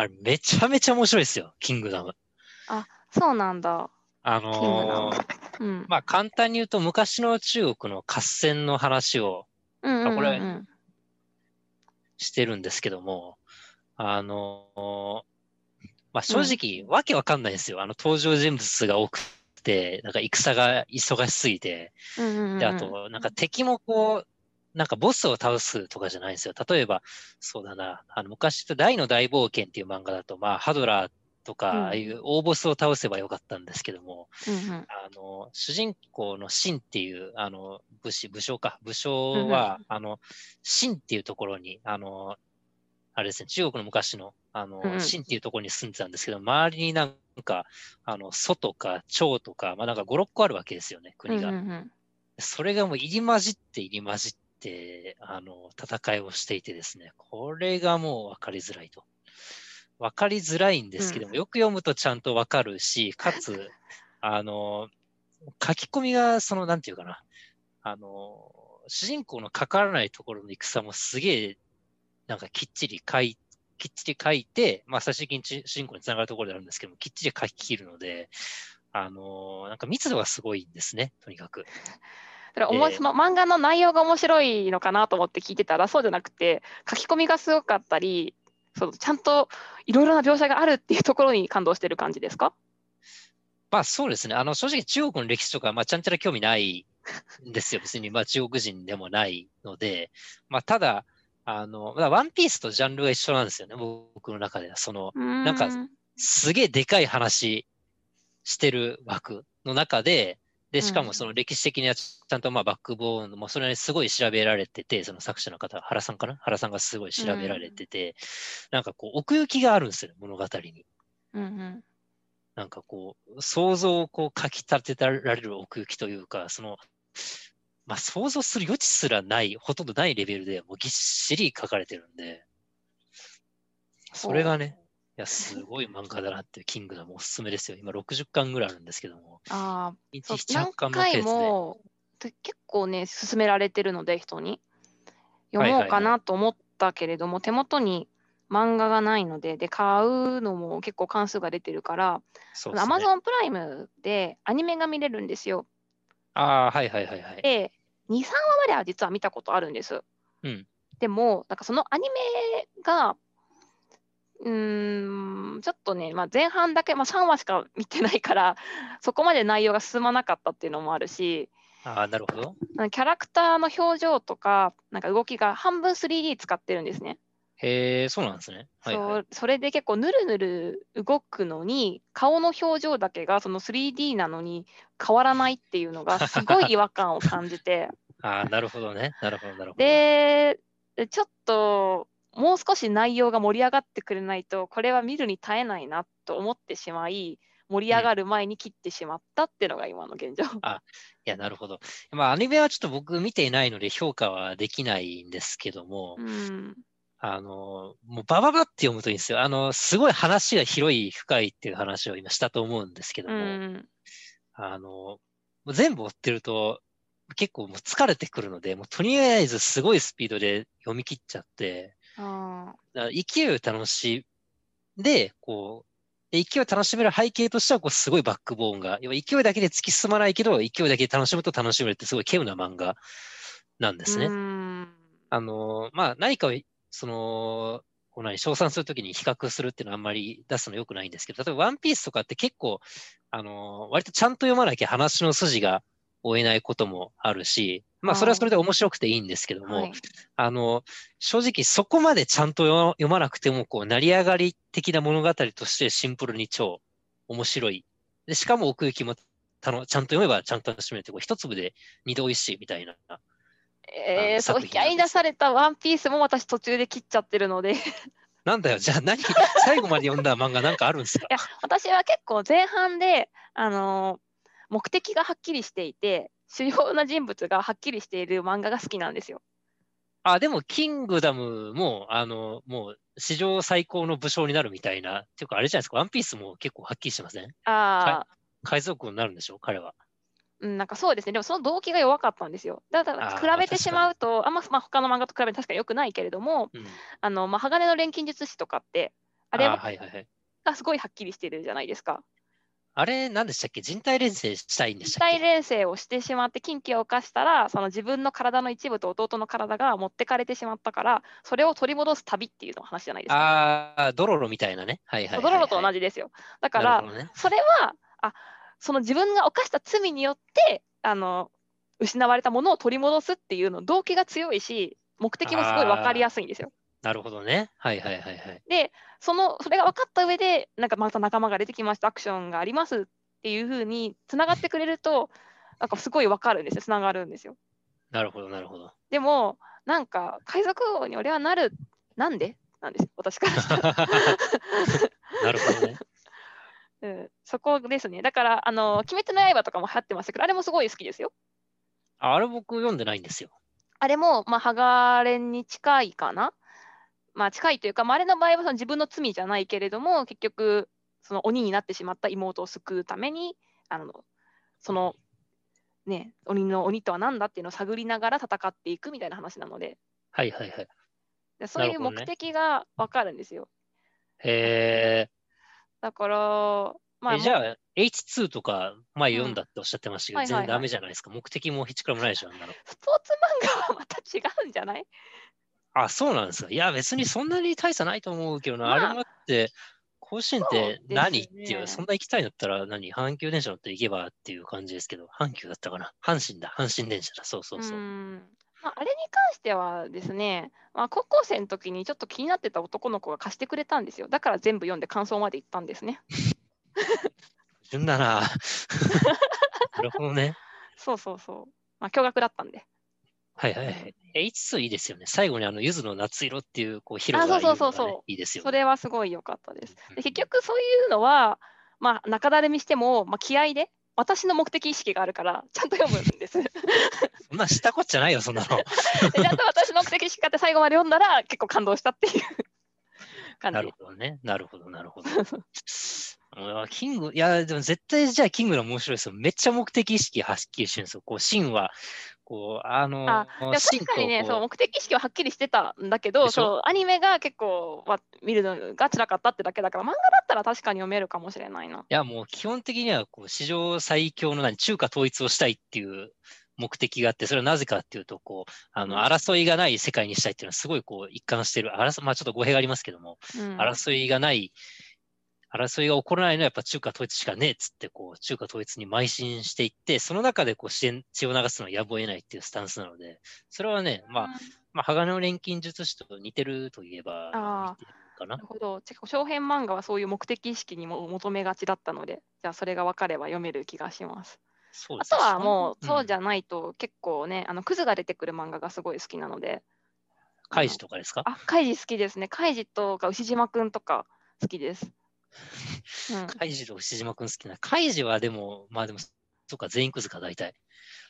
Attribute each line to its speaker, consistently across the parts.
Speaker 1: あれめちゃめちゃ面白いですよ、キングダム。
Speaker 2: そうなんだ。
Speaker 1: あのー
Speaker 2: うん。
Speaker 1: まあ簡単に言うと昔の中国の合戦の話を
Speaker 2: うんうんうんうん
Speaker 1: これしてるんですけども、あのーまあ正直わけわかんないんですよ。あの登場人物が多くて、なんか戦が忙しすぎて、
Speaker 2: うんうんうん
Speaker 1: で、あと、なんか敵もこう、なんかボスを倒すとかじゃないんですよ。例えば、そうだな、あの昔と大の大冒険っていう漫画だと、まあ、ハドラーとか、
Speaker 2: うん。
Speaker 1: ああいう大ボスを倒せばよかったんですけども、
Speaker 2: うんうん。
Speaker 1: あの、主人公のシンっていう、あの、武士、武将か、武将は、あの、シンっていうところに、あの、あれですね、中国の昔の、あの、
Speaker 2: うんうん。
Speaker 1: シンっていうところに住んでたんですけど、周りになんか、あの、祖とか蝶とか、まあなんか5、6個あるわけですよね、国が。
Speaker 2: うんうんうん。
Speaker 1: それがもう入り混じって入り混じって、あの、戦いをしていてですね、これがもう分かりづらいと。分かりづらいんですけども、
Speaker 2: うん
Speaker 1: よく読むとちゃんと分かるし、かつ、あの、書き込みが、その、なんていうかな、あの、主人公のかからないところの戦もすげえ、なんかきっちり書いきっちり書いて、まあ、最終的に主主人公につながるところであるんですけども、きっちり書き切るので、あのなんか密度がすごいんですね、とにかく。
Speaker 2: だからおも
Speaker 1: えー
Speaker 2: その漫画の内容が面白いのかなと思って聞いてたらそうじゃなくて書き込みがすごかったりそうちゃんといろいろな描写があるっていうところに感動してる感じですか？
Speaker 1: まあそうですね。あの、正直中国の歴史とか、まあちゃんちゃら興味ないんですよ。別に、まあ中国人でもないので、まあただ、あの、まあワンピースとジャンルが一緒なんですよね。僕の中では。その、
Speaker 2: な
Speaker 1: なんかすげえでかい話してる枠の中で、で、しか
Speaker 2: うん
Speaker 1: もその歴史的にはちゃんとまあバックボーン、まあそれにすごい調べられてて、その作者の方、原さんかな？原さんがすごい調べられてて、なんかこう奥行きがあるんですよね、物語に。
Speaker 2: うんうん。
Speaker 1: なんかこう、想像をこう、かき立てられる奥行きというか、その、まあ、想像する余地すらない、ほとんどないレベルでもうぎっしり書かれてるんで、それがね、いや、すごい漫画だなっていう、キングダムおすすめですよ。今60巻ぐらいあるんですけども、
Speaker 2: ああ
Speaker 1: 1
Speaker 2: そう
Speaker 1: 日
Speaker 2: 何
Speaker 1: 8巻のペー
Speaker 2: 回
Speaker 1: スで。
Speaker 2: もで結構ね勧められてるので人に読もうか
Speaker 1: はいはいは
Speaker 2: なと思ったけれども、手元に漫画がないのでで買うのも結構関数が出てるから。アマゾンプライムでアニメが見れるんですよ。
Speaker 1: ああ、はいはいはいはい。
Speaker 2: で23話までは実は見たことあるんです。
Speaker 1: うん
Speaker 2: でもなんかそのアニメがうーんちょっとね、まあ、前半だけ、まあ、3話しか見てないから そこまで内容が進まなかったっていうのもあるし
Speaker 1: ああ、なるほど。
Speaker 2: キャラクターの表情とかなんか動きが半分 3D 使ってるんですね。
Speaker 1: へえ、そうなんですね。はいはい。
Speaker 2: そうそれで結構ぬるぬる動くのに顔の表情だけがその 3D なのに変わらないっていうのがすごい違和感を感じて
Speaker 1: ああ、なるほどね。なるほど、なるほど。
Speaker 2: でちょっともう少し内容が盛り上がってくれないとこれは見るに耐えないなと思ってしまい盛り上がる前に切ってしまったっていうのが今の現状。
Speaker 1: いや、なるほど。まあ、アニメはちょっと僕見ていないので評価はできないんですけども、
Speaker 2: うん
Speaker 1: あの、もうバババって読むといいんですよ。あの、すごい話が広い、深いっていう話を今したと思うんですけど
Speaker 2: う
Speaker 1: も、
Speaker 2: ん
Speaker 1: あの、全部追ってると、結構もう疲れてくるので、もうとりあえずすごいスピードで読み切っちゃって、
Speaker 2: あ
Speaker 1: 勢いを楽しんで、こう、で勢いを楽しめる背景としては、こう、すごいバックボーンが、要は勢いだけで突き進まないけど、勢いだけで楽しむと楽しめるってすごい稀有な漫画なんですね。
Speaker 2: うん
Speaker 1: あの、まあ、何かを、その、こう何、称賛するときに比較するっていうのはあんまり出すの良くないんですけど、例えばワンピースとかって結構、あの、割とちゃんと読まなきゃ話の筋が追えないこともあるし、まあ、それはそれで面白くていいんですけども、
Speaker 2: はい。
Speaker 1: あの、正直そこまでちゃんと読読まなくても、こう、成り上がり的な物語としてシンプルに超面白い。で、しかも奥行きもたのちゃんと読めばちゃんと楽しめるって、こう一粒で二度美味しいみたいな。
Speaker 2: えー、そう引き合いに出されたワンピースも私途中で切っちゃってるので。い
Speaker 1: なんだよ、じゃあ何、最後まで読んだ漫画なんかあるんですか？
Speaker 2: や私は結構前半で、あのー目的がはっきりしていて主要な人物がはっきりしている漫画が好きなんですよ。
Speaker 1: あ、でも、キングダムも、あの、もう、史上最高の武将になるみたいな、っていうか、あれじゃないですか、ワンピースも結構はっきりしてません？
Speaker 2: ああ、
Speaker 1: 海賊王になるんでしょ彼は。
Speaker 2: うん、なんかそうですね。でもその動機が弱かったんですよ。だから比べてしまうと、あんま、まあ、他の漫画と比べて確かに良くないけれども、
Speaker 1: うん。
Speaker 2: あの、まあ、鋼の錬金術師とかって、あれ
Speaker 1: あはいはいはい。
Speaker 2: がすごいはっきりしてるじゃないですか。
Speaker 1: あれ、何でしたっけ？人体錬成したいんでし
Speaker 2: 身
Speaker 1: たっけ？
Speaker 2: 体錬成をしてしまって禁忌を犯したらその自分の体の一部と弟の体が持ってかれてしまったからそれを取り戻す旅っていうの話じゃないですか。
Speaker 1: ああ、ドロロみたいなね。はいはいはい、はい。
Speaker 2: ドロロと同
Speaker 1: じ
Speaker 2: じですよ。だから、
Speaker 1: ね、
Speaker 2: それはあその自分が犯した罪によってあの失われたものを取り戻すっていうの動機が強いし目的もすごい分かりやすいんですよ。
Speaker 1: なるほどね。はいはいはいはい。
Speaker 2: でそのそれが分かった上でなんかまた仲間が出てきましたアクションがありますっていうふうにつながってくれると なんかすごい分かるんですよつながるんですよ。
Speaker 1: なるほどなるほど。
Speaker 2: でもなんか海賊王に俺はなるなんで？なんですよ私からしたら。
Speaker 1: なるほどね。
Speaker 2: うん、そこですね。だから、あの、鬼滅の刃とかも流行ってましたけど、あれもすごい好きですよ。
Speaker 1: ああれ僕読んでないんですよ。
Speaker 2: あれも、まあ、ハガレンに近いかな。まあ、近いというか、まあ、あれの場合はその自分の罪じゃないけれども、結局、その鬼になってしまった妹を救うために、あの、その、ね、鬼の鬼とは何だっていうのを探りながら戦っていくみたいな話なので、
Speaker 1: はいはいはい。
Speaker 2: でそういう目的が分かるんですよ。
Speaker 1: へ
Speaker 2: だから、ま
Speaker 1: え。
Speaker 2: あ、
Speaker 1: えじゃあ、H2 とか前読んだっておっしゃってましたけど、
Speaker 2: はいはいはい
Speaker 1: 全然ダメじゃないですか。目的もひちくらもないでしょ、あんなの。
Speaker 2: スポーツ漫画はまた違うんじゃない？
Speaker 1: あ、そうなんですか。いや、別にそんなに大差ないと思うけどな。
Speaker 2: まあ
Speaker 1: あれもあって、甲子園って
Speaker 2: そうですね
Speaker 1: 何っていう、そんな行きたいんだったら何？阪急電車乗って行けばっていう感じですけど、阪急だったかな阪神だ、阪神電車だ。そうそうそう。
Speaker 2: んまあ、あれに関してはですね、まあ、高校生の時にちょっと気になってた男の子が貸してくれたんですよ。だから全部読んで感想まで言ったんですね。
Speaker 1: 順だな。なるほどね。
Speaker 2: そうそうそう。まあ、驚愕だったんで。
Speaker 1: はいはいはい。H2 いいですよね。最後にあの、柚子の夏色っていう、こう、ヒロが
Speaker 2: あそうそうそうそう
Speaker 1: いいですよ
Speaker 2: そ
Speaker 1: ね。
Speaker 2: れはすごい良かったです。
Speaker 1: うん
Speaker 2: で結局そういうのは、まあ、中だるみしても、まあ、気合で、私の目的意識があるから、ちゃんと読むんです。で
Speaker 1: そんなしたこっちゃないよ、そんなの。
Speaker 2: ちゃんと私の目的意識があって最後まで読んだら、結構感動したっていう感
Speaker 1: な
Speaker 2: じ
Speaker 1: るほどね。なるほど、なるほど。うんキング、いや、でも絶対じゃあキングの面白いですよ。めっちゃ目的意識はっきりしてるんですよ。こう、シンは、こう、あの、
Speaker 2: あでも
Speaker 1: シン
Speaker 2: 確かにね、そう目的意識ははっきりしてたんだけど、そうアニメが結構、まあ、見るのが辛かったってだけだから、漫画だったら確かに読めるかもしれないな。
Speaker 1: いや、もう基本的にはこう史上最強の何中華統一をしたいっていう目的があって、それはなぜかっていうと、こう、あの、
Speaker 2: うん
Speaker 1: 争いがない世界にしたいっていうのはすごいこう一貫してる。争まあちょっと語弊がありますけども、
Speaker 2: うん、
Speaker 1: 争いがない、争いが起こらないのはやっぱ中華統一しかねえっつって、こう、中華統一に邁進していって、その中でこう支援、血を流すのはやむを得ないっていうスタンスなので、それはね、まあ、まあ、鋼の錬金術師と似てるといえばかな
Speaker 2: なる。ほど。結構長編漫画はそういう目的意識にも求めがちだったので、じゃあそれが分かれば読める気がします。あと
Speaker 1: そうですね
Speaker 2: はもう、そうじ
Speaker 1: ゃ、
Speaker 2: ゃないと結構ね、あのクズが出てくる漫画がすごい好きなので、
Speaker 1: カイジとかですか？
Speaker 2: あ、カイジ好きですね。カイジとか牛島くんとか好きです。うん、
Speaker 1: カイジと牛島くん好きな。カイジはでも、まあでも、そうか、全員クズか、大体。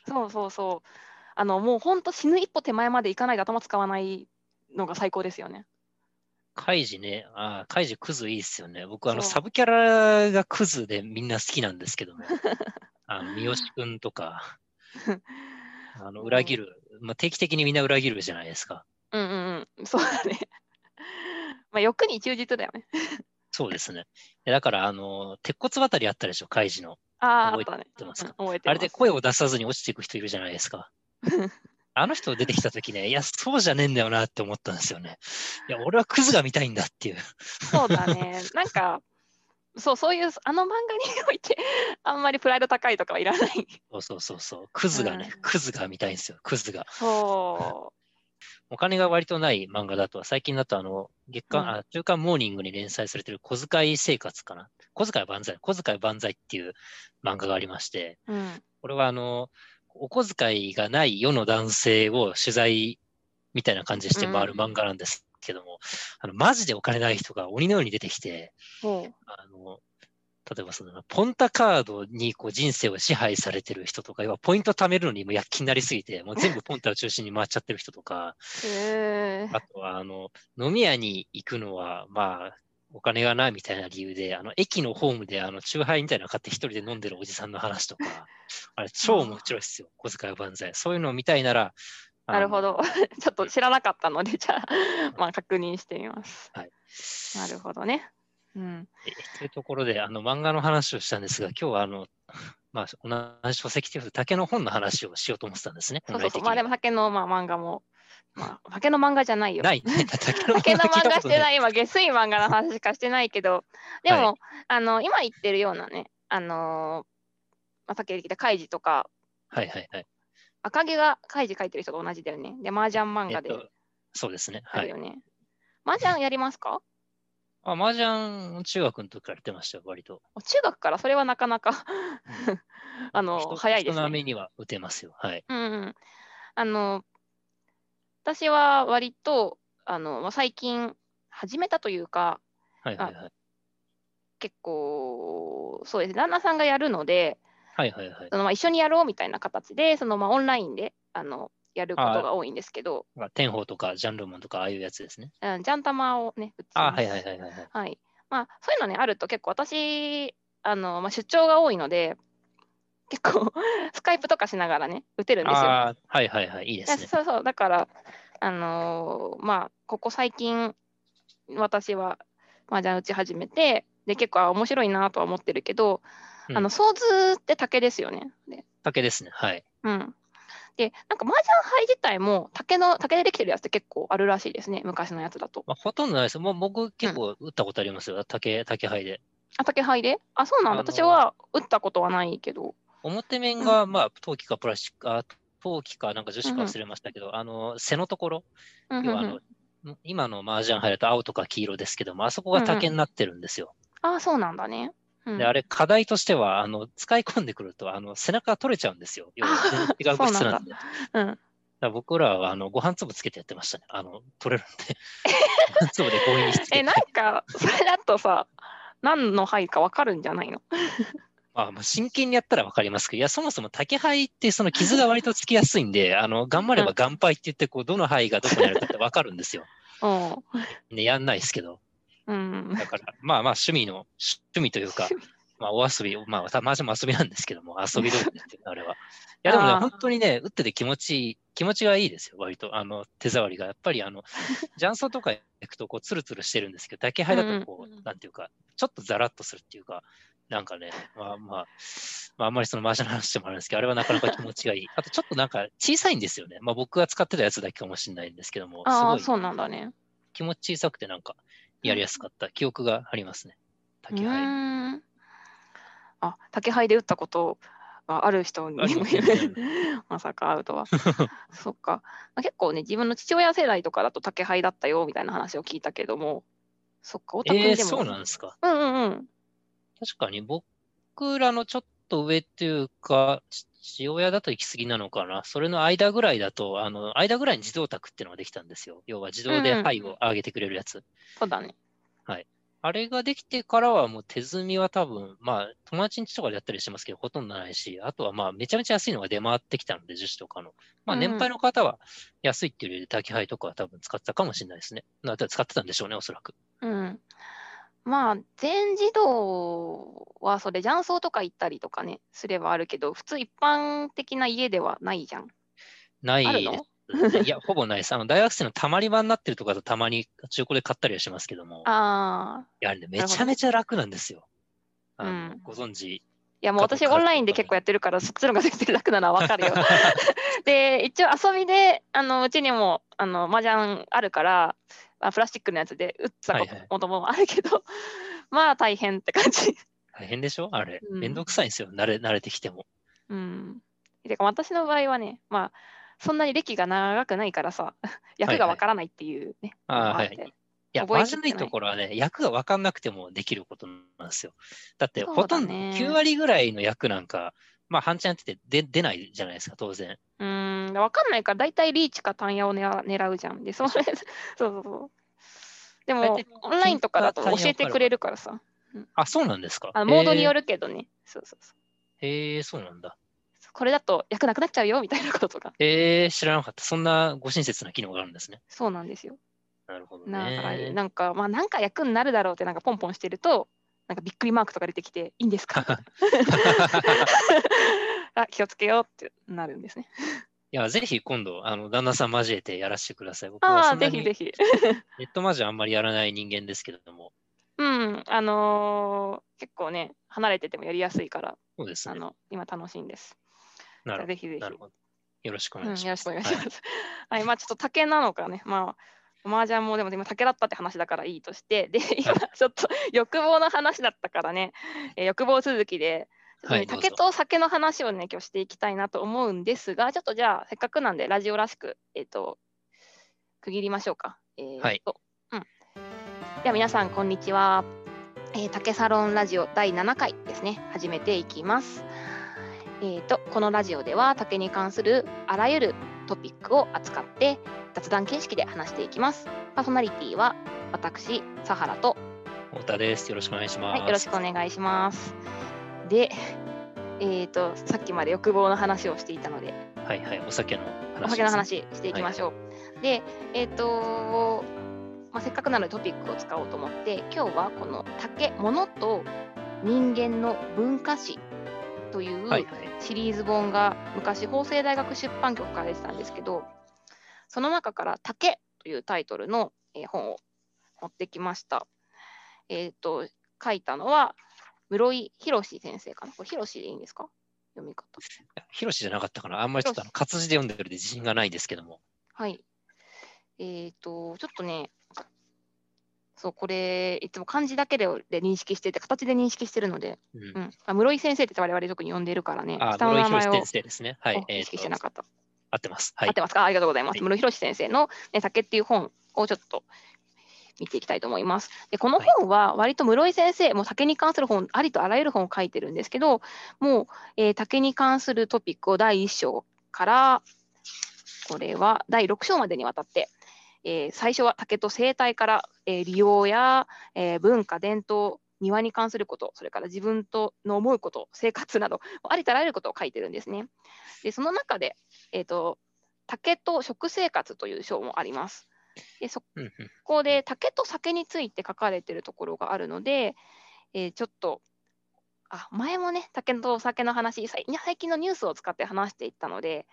Speaker 2: そうそうそう。あの、もう本当死ぬ一歩手前までいかないで頭使わないのが最高ですよね。
Speaker 1: カイジね、あーカイジクズいいっすよね。僕、あの、サブキャラがクズでみんな好きなんですけども、あの、三好くんとか、あの、裏切る、まあ、定期的にみんな裏切るじゃないですか。
Speaker 2: うんうんうん。そうだね。まあ欲に忠実だよね。
Speaker 1: そうですね。でだから、あの、鉄骨渡りあったでしょ、カイジの。
Speaker 2: ああ、あ
Speaker 1: 覚え
Speaker 2: って
Speaker 1: ますか？
Speaker 2: うん覚えて
Speaker 1: あれで声を出さずに落ちていく人いるじゃないですか。あの人出てきたときね、いや、そうじゃねえんだよなって思ったんですよね。いや、俺はクズが見たいんだっていう。
Speaker 2: そうだね。なんか、そう、そういう、あの漫画において、あんまりプライド高いとかはいらない。
Speaker 1: そうそうそうそう。クズがね、
Speaker 2: うん
Speaker 1: クズが見たいんですよ、クズが。
Speaker 2: そ
Speaker 1: お金が割とない漫画だと、最近だとあの、月間、
Speaker 2: うん
Speaker 1: あ、週刊モーニングに連載されてる小遣い生活かな。小遣い万歳、小遣い万歳っていう漫画がありまして、
Speaker 2: う。うん。
Speaker 1: これはあの、お小遣いがない世の男性を取材みたいな感じでして回る
Speaker 2: うん
Speaker 1: 漫画なんですけども、あの、マジでお金ない人が鬼のように出てきて、
Speaker 2: も
Speaker 1: あの、例えばその、ポンタカードにこう人生を支配されてる人とか、要はポイント貯めるのにも躍起になりすぎて、もう全部ポンタを中心に回っちゃってる人とか。あとは、あの、飲み屋に行くのは、まあ、お金がないみたいな理由で、あの、駅のホームで、あの、チューハイみたいなの買って一人で飲んでるおじさんの話とか、あれ、超面白いですよ。小遣い万歳。そういうのを見たいなら、
Speaker 2: なるほ。ど。ちょっと知らなかったので、じゃあ、まあ確認してみます。なるほどね。うん。
Speaker 1: えというところで、あの漫画の話をしたんですが、今日はあの、まあ、同じ書籍ということで、竹の本の話をしようと思ってたんですね。
Speaker 2: そうそう。まあでも竹の、まあ、漫画も、まあ、竹の漫画じゃないよ。
Speaker 1: ないね。竹 の
Speaker 2: 竹の漫画して
Speaker 1: い。
Speaker 2: ない、今、下水漫画の話しかしてないけど、でも、あの今言ってるようなね、あのーまあ、さっき言ってきたカイジとか、
Speaker 1: はいはいはい。
Speaker 2: 赤毛がカイジ書いてる人と同じだよね。で、麻雀漫画で
Speaker 1: えっと、そうですね。はい。
Speaker 2: あるよね。麻雀やりますか？
Speaker 1: あ、麻雀、中学の時からやってましたよ、割と。
Speaker 2: 中学から？それはなかなか あの
Speaker 1: 人
Speaker 2: 早いですね
Speaker 1: 人並みには打てますよ。はい。
Speaker 2: うんうん。あの、私は割と、あの、まあ、最近始めたというか、
Speaker 1: はいはいはい。
Speaker 2: 結構、そうですね、旦那さんがやるので、
Speaker 1: はいはいはい。
Speaker 2: そのまあ一緒にやろうみたいな形で、そのまあオンラインであのやることが多いんですけど、
Speaker 1: まあ、天宝とかジャンルモンとかああいうやつですね。
Speaker 2: うん、ジャンタマをね、打って
Speaker 1: あはいはいはいはいはい。
Speaker 2: はい。まあ、そういうのね、あると結構私、あのまあ、出張が多いので、結構 スカイプとかしながらね、打てるんですよ。
Speaker 1: ああ、はいはいはい。いいですね。
Speaker 2: そうそう、だから、あのーまあ、ここ最近、私は麻雀打ち始めて、で、結構あ面白いなとは思ってるけど、
Speaker 1: うん
Speaker 2: あの、ソーズって竹ですよね。で、
Speaker 1: 竹ですね。はい。
Speaker 2: うん。で、なんか麻雀牌自体も竹の、竹でできてるやつって結構あるらしいですね、昔のやつだと。
Speaker 1: まあ、ほとんどないです。もう僕結構打ったことありますよ。竹、竹杯で。
Speaker 2: あ、竹牌で？あ、そうなんだ。私は打ったことはないけど。
Speaker 1: 表面が、まあ、陶器かプラスチック、あ陶器かなんか樹脂か忘れましたけど、あの、背のところ、
Speaker 2: うんうんうん
Speaker 1: の、今の麻雀杯だと青とか黄色ですけども、あそこが竹になってるんですよ。
Speaker 2: あ、そうなんだね。うん
Speaker 1: で、あれ、課題としては、あの、使い込んでくると、あの、背中が取れちゃうんですよ。要は違う物質なんで。
Speaker 2: うん。
Speaker 1: ら僕らは、あの、ご飯粒つけてやってましたね。あの、取れるんで。ご飯粒で強引にしつけ
Speaker 2: え、
Speaker 1: て。
Speaker 2: なんか、それだとさ、何の牌かわかるんじゃないの？
Speaker 1: まあ、まあ真剣にやったらわかりますけど、いや、そもそも竹灰ってその傷が割とつきやすいんで、あの、頑張れば岩灰って言って、こう、どの灰がどこにあるかってわかるんですよ。
Speaker 2: うん。
Speaker 1: ね、やんないですけど。
Speaker 2: うん。
Speaker 1: だから、まあまあ、趣味の、趣味というか、まあ、お遊び、まあ、たまにも遊びなんですけども、遊び通りですよ、あれは。いや、でもね、本当にね、打ってて気持ちいい、気持ちがいいですよ、割と。あの、手触りが。やっぱり、あの、雀荘とか行くと、こう、ツルツルしてるんですけど、竹灰だと、こ
Speaker 2: うん
Speaker 1: う、なんていうか、ちょっとザラッとするっていうか、なんかね、まあまあ、まあ、あんまりそのマージャンの話してもあるんですけど、あれはなかなか気持ちがいい。あと、ちょっとなんか小さいんですよね。まあ、僕が使ってたやつだけかもしれないんですけども、す
Speaker 2: ああ、
Speaker 1: ごい
Speaker 2: そうなんだね。
Speaker 1: 気持ち小さくて、なんか、やりやすかった記憶がありますね。
Speaker 2: う
Speaker 1: 竹灰。
Speaker 2: ーん。あ、竹牌で打ったことがある人に
Speaker 1: ま
Speaker 2: さか会うとは。そっか。結構ね、自分の父親世代とかだと竹牌だったよみたいな話を聞いたけども、そっか、お宅
Speaker 1: えー、
Speaker 2: でも。
Speaker 1: そうなんですか。
Speaker 2: うんうんうん。
Speaker 1: 確かに僕らのちょっと上っていうか、父親だと行き過ぎなのかな？それの間ぐらいだと、あの、間ぐらいに自動卓っていうのができたんですよ。要は自動で
Speaker 2: うんうん
Speaker 1: 牌を上げてくれるやつ。
Speaker 2: そうだね。
Speaker 1: あれができてからはもう手積みは多分、まあ友達ん家とかでやったりしてますけど、ほとんどないし、あとはまあめちゃめちゃ安いのが出回ってきたので、樹脂とかの。まあ
Speaker 2: うんうん
Speaker 1: 年配の方は安いっていうより滝杯とかは多分使ってたかもしれないですね。だから使ってたんでしょうね、おそらく。
Speaker 2: うん。まあ、全自動はそれ、雀荘とか行ったりとかね、すればあるけど、普通一般的な家ではないじゃん。
Speaker 1: ない
Speaker 2: あるの？
Speaker 1: いや、ほぼないです。あの、大学生のたまり場になってるとかだとたまに中古で買ったりはしますけども、
Speaker 2: ああ、
Speaker 1: いや、ね、めちゃめちゃ楽なんですよ。
Speaker 2: うん
Speaker 1: ご存知。
Speaker 2: いやもう私オンラインで結構やってるから、そっちの方が全然楽なのはわかるよ。で、一応遊びで、あのうちにもあの麻雀あるから、あプラスチックのやつで打ったこ
Speaker 1: はいはい
Speaker 2: ともあるけど、まあ大変って感じ。
Speaker 1: 大変でしょ？あれ。
Speaker 2: うん
Speaker 1: めんどくさいんですよ。慣れ、慣れてきても。
Speaker 2: うん。てか私の場合はね、まあ、そんなに歴が長くないからさ、役がわからないっていうね。
Speaker 1: あー
Speaker 2: のもって
Speaker 1: はいいや、まずいところはね、役が分かんなくてもできることなんですよ。だって、ほとんど
Speaker 2: だね
Speaker 1: 9割ぐらいの役なんか、まあ、半チャンやってて出出ないじゃないですか、当然。
Speaker 2: うーん、わかんないから、大体リーチか単野を狙狙うじゃん。で、それ、そうそうそう。でもオンラインとかだと教えてくれるからさ。
Speaker 1: あ、そうなんですか。
Speaker 2: あのモードによ
Speaker 1: る。
Speaker 2: るけどね。そうそうそう。
Speaker 1: へえ、そうなんだ。
Speaker 2: これだと役なくなっちゃうよみたいなこととか。
Speaker 1: へえ、知らなかった。そんなご親切な機能があるんですね。
Speaker 2: そうなんですよ。
Speaker 1: なるほど
Speaker 2: だから、
Speaker 1: ね。
Speaker 2: なんか、まあ、なんか役になるだろうって、なんかポンポンしてると、なんかびっくりマークとか出てきて、いいんですか？あ気をつけようってなるんですね。
Speaker 1: いや、ぜひ今度、あの、旦那さん交えてやらせてください。僕は
Speaker 2: ぜひぜひ。
Speaker 1: ネットマジあんまりやらない人間ですけれども、
Speaker 2: うん、あのー結構ね、離れててもやりやすいから、
Speaker 1: そうですね。
Speaker 2: あの今楽しいんです。
Speaker 1: なるほ
Speaker 2: じゃあぜひぜひ。
Speaker 1: よろしくお
Speaker 2: うん、よ
Speaker 1: 願いします。
Speaker 2: ろしくお願いします。はい、まあちょっと竹なのかね、まあ、麻雀もでも今竹だったって話だからいいとして、で、今ちょっと欲望の話だったからね、えー欲望続きで、竹と酒の話をね、今日していきたいなと思うんですが、ちょっとじゃあ、せっかくなんで、ラジオらしく、えっ、と、区切りましょうか。えー
Speaker 1: はい
Speaker 2: とうん。では皆さん、こんにちは。えー、竹サロンラジオ第7回ですね、始めていきます。えー、とこのラジオでは竹に関するあらゆるトピックを扱って雑談形式で話していきます。パーソナリティは私、サハラと、
Speaker 1: 太田です。よろしくお願いします。
Speaker 2: はい、よろしくお願いします。で、えー、とさっきまで欲望の話をしていたので、
Speaker 1: はいはい。お酒の話、
Speaker 2: お酒の。話していきましょう。で、えっ、と、まあ、せっかくなのでトピックを使おうと思って、今日はこの竹、物と人間の文化史という。シリーズ本が昔法政大学出版局から出てたんですけどその中から「竹」というタイトルの、えー本を持ってきました。えっ、と書いたのは室井博先生かな？これ博でいいんですか？読み方。
Speaker 1: ヒロシじゃなかったかな。あんまりちょっとあの活字で読んでるんで自信がないですけども。
Speaker 2: はい。えっ、とちょっとねそうこれいつも漢字だけでで認識してて形で認識してるので、
Speaker 1: うん
Speaker 2: うん、あ室井先生って我々特に呼んでるからね
Speaker 1: あ、
Speaker 2: 下の名前を
Speaker 1: ね。はい
Speaker 2: 意識してな
Speaker 1: と、
Speaker 2: かった。
Speaker 1: 合ってます。はい
Speaker 2: 合って。ますか？ありがとうございます。
Speaker 1: はい
Speaker 2: 室井博先生の、ね、竹っていう本をちょっと見ていきたいと思います。でこの
Speaker 1: はい
Speaker 2: 本は割と室井先生、もう竹に関する本、ありとあらゆる本を書いてるんですけど、もう、えー竹に関するトピックを第1章から、これは第6章までにわたって、えー最初は竹と生態から、えー利用や、えー文化、伝統、庭に関すること、それから自分との思うこと、生活など、ありとあらゆることを書いてるんですね。で、その中で、えーと、竹と食生活という章もあります。でそこで竹と酒について書かれているところがあるので、えーちょっとあ前もね竹とお酒の話最近のニュースを使って話していったので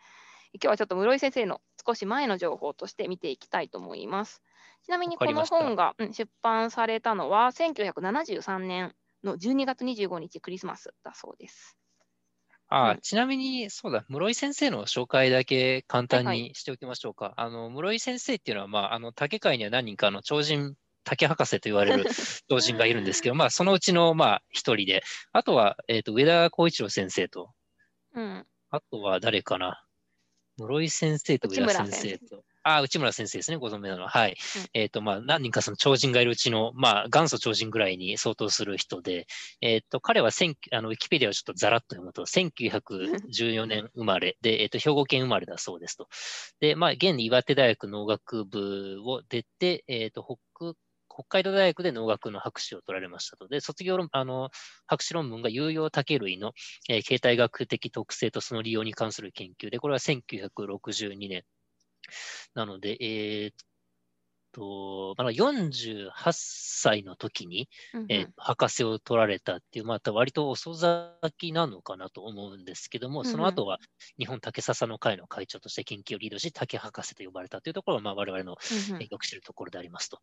Speaker 2: 今日はちょっと室井先生の少し前の情報として見ていきたいと思います。ちなみにこの本が、うん出版されたのは1973年の12月25日クリスマスだそうです。
Speaker 1: あ、
Speaker 2: うん
Speaker 1: ちなみに、そうだ、室井先生の紹介だけ簡単
Speaker 2: はい
Speaker 1: にしておきましょうか。あの、室井先生っていうのは、まあ、あの、竹界には何人かの超人、竹博士と言われる 超人がいるんですけど、まあ、そのうちの、まあ、一人で、あとは、えっ、と、上田浩一郎先生と、
Speaker 2: うん、
Speaker 1: あとは誰かな室井先生と上田先
Speaker 2: 先
Speaker 1: 生と。あ、内村先生ですね、ご存命なのは。はい。
Speaker 2: うん
Speaker 1: えっ、と、まあ、何人かその超人がいるうちの、まあ、元祖超人ぐらいに相当する人で、えっ、と、彼は1000あの、ウィキペディアをちょっとざらっと読むと、1914年生まれで、えっ、と、兵庫県生まれだそうですと。で、まあ、現に岩手大学農学部を出て、えっ、と、北北海道大学で農学の博士を取られましたと。で、卒業論、あの、博士論文が有用竹類のえー形態学的特性とその利用に関する研究で、これは1962年。なので、えーっと、まだ48歳の時に、
Speaker 2: うんうん。
Speaker 1: えー博士を取られたっていう、また割と遅咲きなのかなと思うんですけども、その後は日本竹笹の会の会長として研究をリードし、竹博士と呼ばれたというところが、まあ、我々の
Speaker 2: うんうん。
Speaker 1: えーよく知るところでありますと。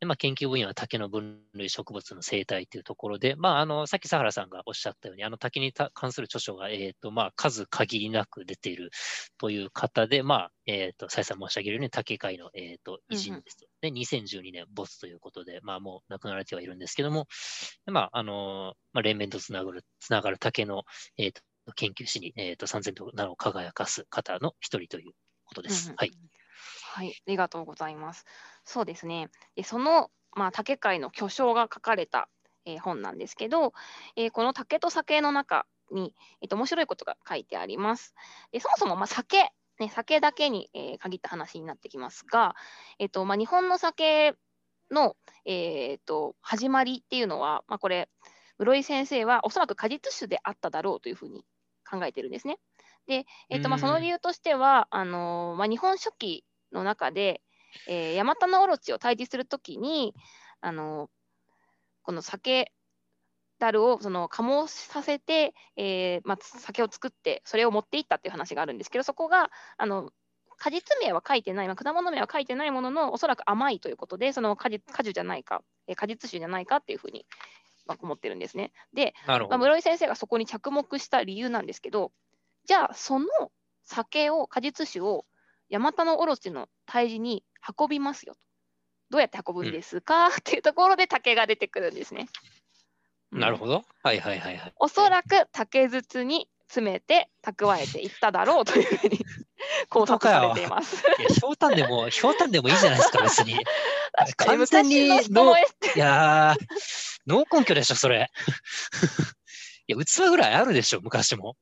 Speaker 1: でまあ、研究分野は竹の分類植物の生態というところで、まあ、あのさっき佐原さんがおっしゃったように、あの竹にた関する著書が、えーとまあ、数限りなく出ているという方で、まあえー、と再三申し上げるように竹界の、えー、と偉人ですと。で、2012年没ということで、まあ、もう亡くなられてはいるんですけども、でまああのまあ、連綿とつながるつながる竹の、えー、と研究史に、えー、と三千と名を輝かす方の一人ということです。
Speaker 2: うんうん
Speaker 1: はい。
Speaker 2: はい、ありがとうございます。そうですね。でその、まあ、竹界の巨匠が書かれた、えー本なんですけど、えーこの竹と酒の中に、えっと面白いことが書いてあります。でそもそも、まあ、酒、ね、酒だけに、えー限った話になってきますが、えっとまあ、日本の酒の、えーっと始まりっていうのは、まあ、これ、室井先生はおそらく果実酒であっただろうというふうに考えてるんですね。で、えっとまあ、その理由としては、あのーまあ、日本書紀の中で、えー、ヤマタノオロチを退治するときに、あのーこの酒樽をその醸させて、えーまあ、酒を作ってそれを持っていったっていう話があるんですけどそこがあの果実名は書いてない、まあ、果物名は書いてないもののおそらく甘いということでその果実果樹じゃないか、えー果実酒じゃないかっていうふうに、まあ、思ってるんですね。で、まあ。室井先生がそこに着目した理由なんですけどじゃあその酒を果実酒をヤマタノオロチの胎児に運びますよと。どうやって運ぶんですか、っていうところで竹が出てくるんですね。うん
Speaker 1: なるほど。はいはいはいはい。
Speaker 2: おそらく竹筒に詰めて蓄えていっただろうというふうに 考察されています。
Speaker 1: いや、ひょうたんでも、ひょうたんでもいいじゃないですか、別に。完全に
Speaker 2: 昔の人のエス
Speaker 1: やー、ノー根拠でしょ、それ。いや、器ぐらいあるでしょ、昔も。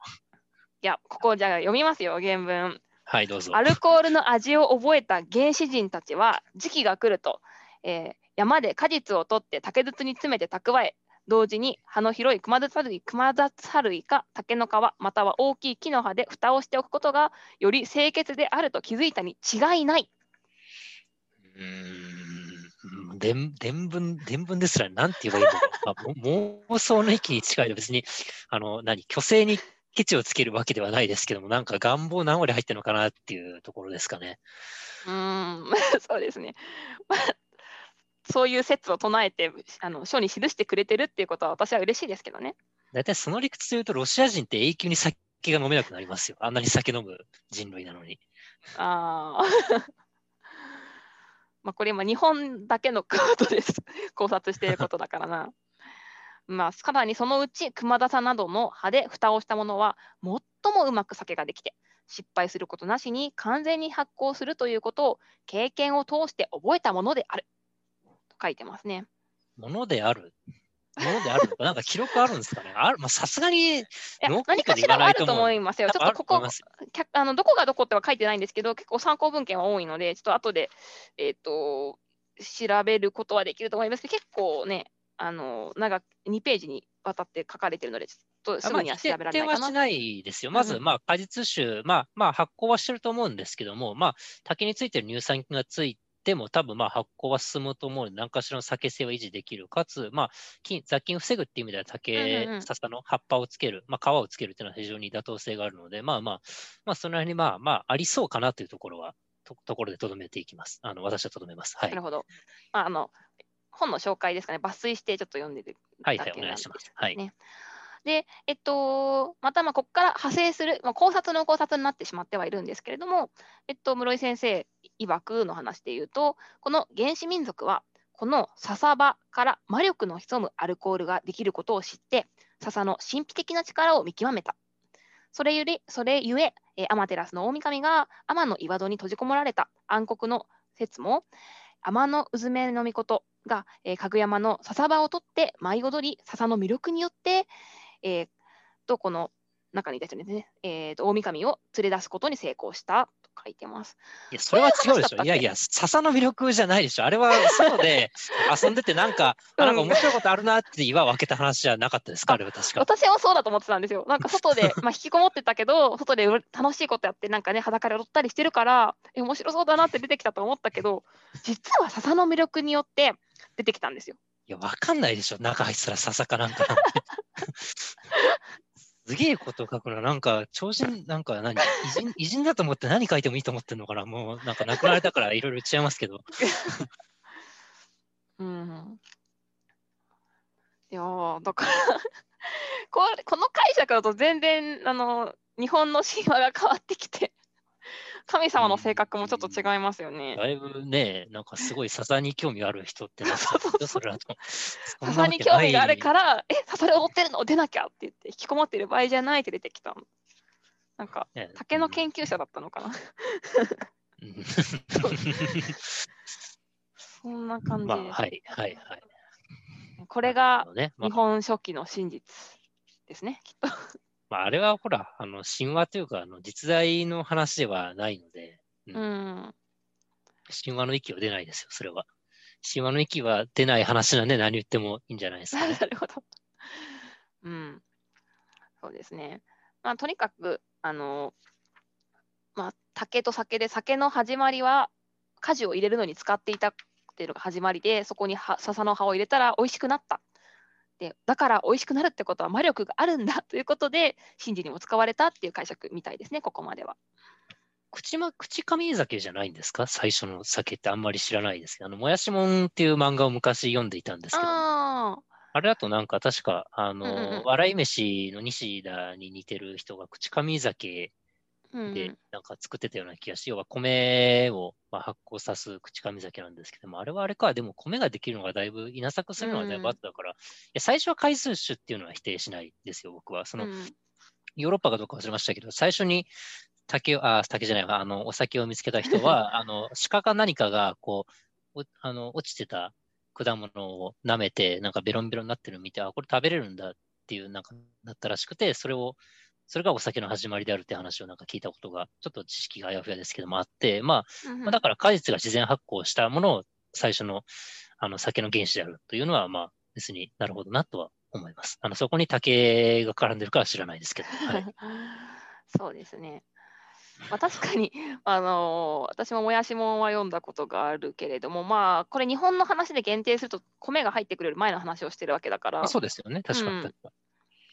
Speaker 2: いや、ここじゃあ読みますよ、原文。
Speaker 1: はい、どうぞ。
Speaker 2: アルコールの味を覚えた原始人たちは時期が来ると、えー山で果実を取って竹筒に詰めて蓄え同時に葉の広いクマザツ類クマザツ類か竹の皮または大きい木の葉で蓋をしておくことがより清潔であると気づいたに違いない。
Speaker 1: うーん、伝伝文、伝文ですらなんて言えばいいんだろう。まあ、も妄想の域に近いの別に、あの、何、虚勢にケチをつけるわけではないですけども、なんか願望何割入ってるのかなっていうところですかね。
Speaker 2: うーん そうですね。まあそういう説を唱えてあの書に記してくれてるっていうことは私は嬉しいですけどね。
Speaker 1: 大体その理屈で言うと、ロシア人って永久に酒が飲めなくなりますよ。あんなに酒飲む人類なのに。
Speaker 2: あ あ。まあこれ今日本だけのことです。考察していることだからな。まあさらにそのうち熊田さなどの葉で蓋をしたものは最もうまく酒ができて失敗することなしに完全に発酵するということを経験を通して覚えたものである。と書いてますね。
Speaker 1: ものである？ものであるのか、なんか記録あるんですかね？あるまあ、さすがに、
Speaker 2: 何かしらはあると思いますよ。ちょっとここ
Speaker 1: あ
Speaker 2: のどこがどこっては書いてないんですけど、結構参考文献は多いので、ちょっと後で、えっと調べることはできると思いますけど、結構ね、あの長く2ページにわたって書かれてるので、ちょっとす
Speaker 1: あまあ、
Speaker 2: ぐには調べられないかな。
Speaker 1: はしないですよ。まず、まあ、果実酒、まあ、まあ、発酵はしてると思うんですけども、まあ、竹についてる乳酸菌がついても、多分、まあ、発酵は進むと思うので、何かしらの酒性は維持できる。かつ、まあ、菌雑菌を防ぐっていう意味では、竹、
Speaker 2: うんうんうん
Speaker 1: 笹の葉っぱをつける、まあ、皮をつけるっていうのは非常に妥当性があるので、まあまあ、まあ、その辺に、まあまあ、ありそうかなというところは、とところでとどめていきます。あの、私はとどめます。はい
Speaker 2: なる。ほど。まあ、あの本の紹介ですかね、抜粋してちょっと読んでる
Speaker 1: はい、はい、お
Speaker 2: だけなんで
Speaker 1: 願いします。はい。
Speaker 2: ねで、えっと、またまあここから派生する、まあ、考察の考察になってしまってはいるんですけれども、えっと、室井先生曰くの話で言うと、この原始民族は、この笹場から魔力の潜むアルコールができることを知って、笹の神秘的な力を見極めた。それゆりそれゆえ、えーアマテラスの大神が天の岩戸に閉じこもられた暗黒の説も、天のうずめの御事が、えー、かぐ山の笹場を取って舞い踊り、笹の魅力によって、えーとこの中にいた人ですね、えーと大神を連れ出すことに成功したと書いてます。
Speaker 1: いや、それは違うでしょ。
Speaker 2: い
Speaker 1: やいや、笹の魅力じゃないでしょ。あれは外で 遊んでて、なんか、あなんか面白いことあるなって岩を開けた話じゃなかったですか、あれは確か。
Speaker 2: 私はそうだと思ってたんですよ。なんか外で、まあ、引きこもってたけど、外でう楽しいことやって、なんかね、裸で踊ったりしてるから、え面白そうだなって出てきたと思ったけど、実は笹の魅力によって出てきたんですよ。
Speaker 1: いや、わかんないでしょ。中入ってたら笹かなんかなんて。すげえこと書くのは、なんか、超人、なんか何、偉人、偉人だと思って何書いてもいいと思ってんのかな？もう、なんか亡くなられたからいろいろ言っちゃいますけど。
Speaker 2: うん。いやーだからこれ、この解釈だと全然、あの、日本の神話が変わってきて、神様の性格もちょっと違いますよね。
Speaker 1: だいぶね、なんかすごい笹に興味ある人ってなったんですよ、それだと。
Speaker 2: 笹に興味があるから、え、笹で踊ってるの？出なきゃって言って、引きこもってる場合じゃないって出てきたの。なんか、
Speaker 1: ら、
Speaker 2: 竹の研究者だったのかな。
Speaker 1: うん
Speaker 2: そんな感じ
Speaker 1: まあ。はい、はい、はい。
Speaker 2: これが日本書紀の真実ですね、きっと。
Speaker 1: まあ、あれはほら、あの神話というかあの実在の話ではないので、うん
Speaker 2: うん。
Speaker 1: 神話の域は出ないですよ、それは。神話の域は出ない話なんで何言ってもいいんじゃないですか、ね
Speaker 2: な。るほど。うん。そうですね。まあ、とにかく、あの、まあ、竹と酒で、酒の始まりは、果樹を入れるのに使っていたっていうのが始まりで、そこには笹の葉を入れたら美味しくなったっでだから美味しくなるってことは魔力があるんだ ということで神事にも使われたっていう解釈みたいですねここまでは。
Speaker 1: 口ま、口上酒じゃないんですか？最初の酒ってあんまり知らないですけど、あの、もやしもんっていう漫画を昔読んでいたんですけど、あ
Speaker 2: あ
Speaker 1: れだとなんか確か、あの、
Speaker 2: うんうんうん。
Speaker 1: 笑い飯の西田に似てる人が口上酒
Speaker 2: うん
Speaker 1: でなんか作ってたような気がして、要は米をまあ発酵さす口上酒なんですけども、あれはあれか、でも米ができるのがだいぶ、稲作するのがだいぶ後だから、いや最初は回数種っていうのは否定しないですよ、僕は。その、
Speaker 2: うん。
Speaker 1: ヨーロッパかどうか忘れましたけど、最初に竹を、あ、竹じゃないわ、あの、お酒を見つけた人は、あの、鹿か何かが、こう、おあの、落ちてた果物を舐めて、なんかベロンベロンになってるのを見て、あ、これ食べれるんだっていう、なんか、だったらしくて、それを、それがお酒の始まりであるって話をなんか聞いたことが、ちょっと知識があやふやですけどもあって、まあ、
Speaker 2: うん
Speaker 1: まあだから果実が自然発酵したものを最初のあの酒の原子であるというのは、まあ別になるほどなとは思います。あのそこに竹が絡んでるかは知らないですけど。はい、
Speaker 2: そうですね。まあ、確かに、あのー私ももやしもんは読んだことがあるけれども、まあ、これ日本の話で限定すると米が入ってくれる前の話をしてるわけだから
Speaker 1: あ、そうですよね。確かに
Speaker 2: うん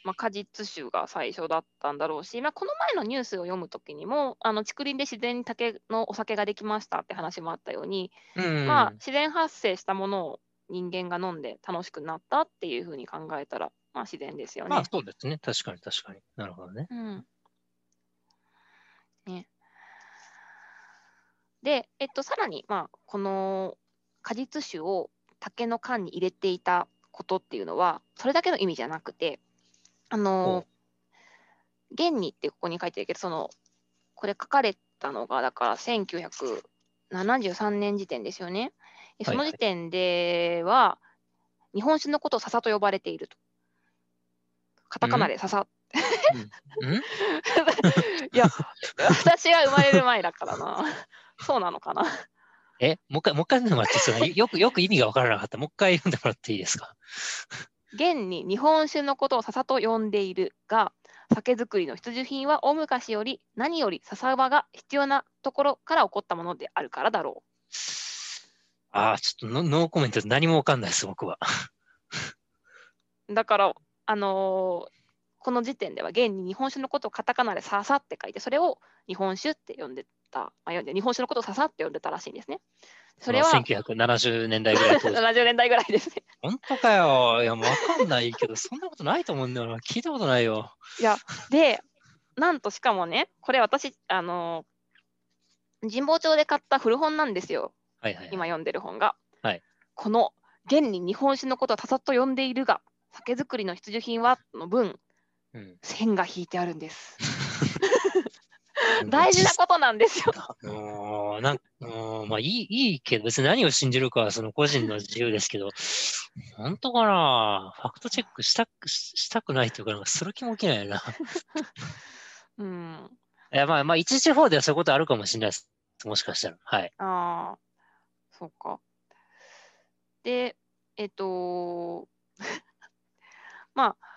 Speaker 2: まあ、果実酒が最初だったんだろうし、まあ、この前のニュースを読むときにも、あの竹林で自然に竹のお酒ができましたって話もあったように、
Speaker 1: に。うん。
Speaker 2: まあ、自然発生したものを人間が飲んで楽しくなったっていうふうに考えたら、まあ、自然ですよね。
Speaker 1: まあそうですね。確かに確かに。なるほどね。
Speaker 2: うん。ね。で、えっと、さらに、まあ、この果実酒を竹の缶に入れていたことっていうのは、それだけの意味じゃなくて、あの現にってここに書いてるけど、その、これ書かれたのが、だから1973年時点ですよね。でその
Speaker 1: はいはい
Speaker 2: 時点では、日本酒のことを笹と呼ばれていると。カタカナで笹
Speaker 1: うん。うん
Speaker 2: いや、私が生まれる前だからな。そうなのかな。
Speaker 1: え、もう一回、もう一回読んでもらっていいですかよく、よく意味がわからなかった。もう一回読んでもらっていいですか？
Speaker 2: 現に日本酒のことを笹と呼んでいるが、酒造りの必需品は大昔より何より笹場が必要なところから起こったものであるからだろ
Speaker 1: ああ、ちょっとノノーコメントで何もわかんないです、僕は。
Speaker 2: う。だから、あのーこの時点では現に日本酒のことをカタカナで笹って書いて、それを日本酒って呼んでた、まあ、日本酒のことを笹って呼んでたらしいんですね。それは
Speaker 1: の1970年代ぐらい当時。
Speaker 2: 70年代ぐらいですね。
Speaker 1: 本当かよ。いや、もうわかんないけど、そんなことないと思うんだよな。聞いたことないよ。
Speaker 2: いや、で、なんとしかもね、これ私、あのー神保町で買った古本なんですよ。
Speaker 1: はいはい、はい。
Speaker 2: 今読んでる本が。
Speaker 1: はい
Speaker 2: この、現に日本酒のことをたさっと呼んでいるが、酒造りの必需品は？の分、
Speaker 1: うん、
Speaker 2: 線が引いてあるんです。大事なことなんですよ。
Speaker 1: うんなんうんまあいい、いいけど、別に何を信じるかはその個人の自由ですけど、本当かな？ファクトチェックしたくししたくないというか、なんかする気も起きないな。
Speaker 2: うん。
Speaker 1: いや、まあ、まあ、一地方ではそういうことあるかもしれないです。もしかしたら。はい。
Speaker 2: ああ、そうか。で、えっと、まあ、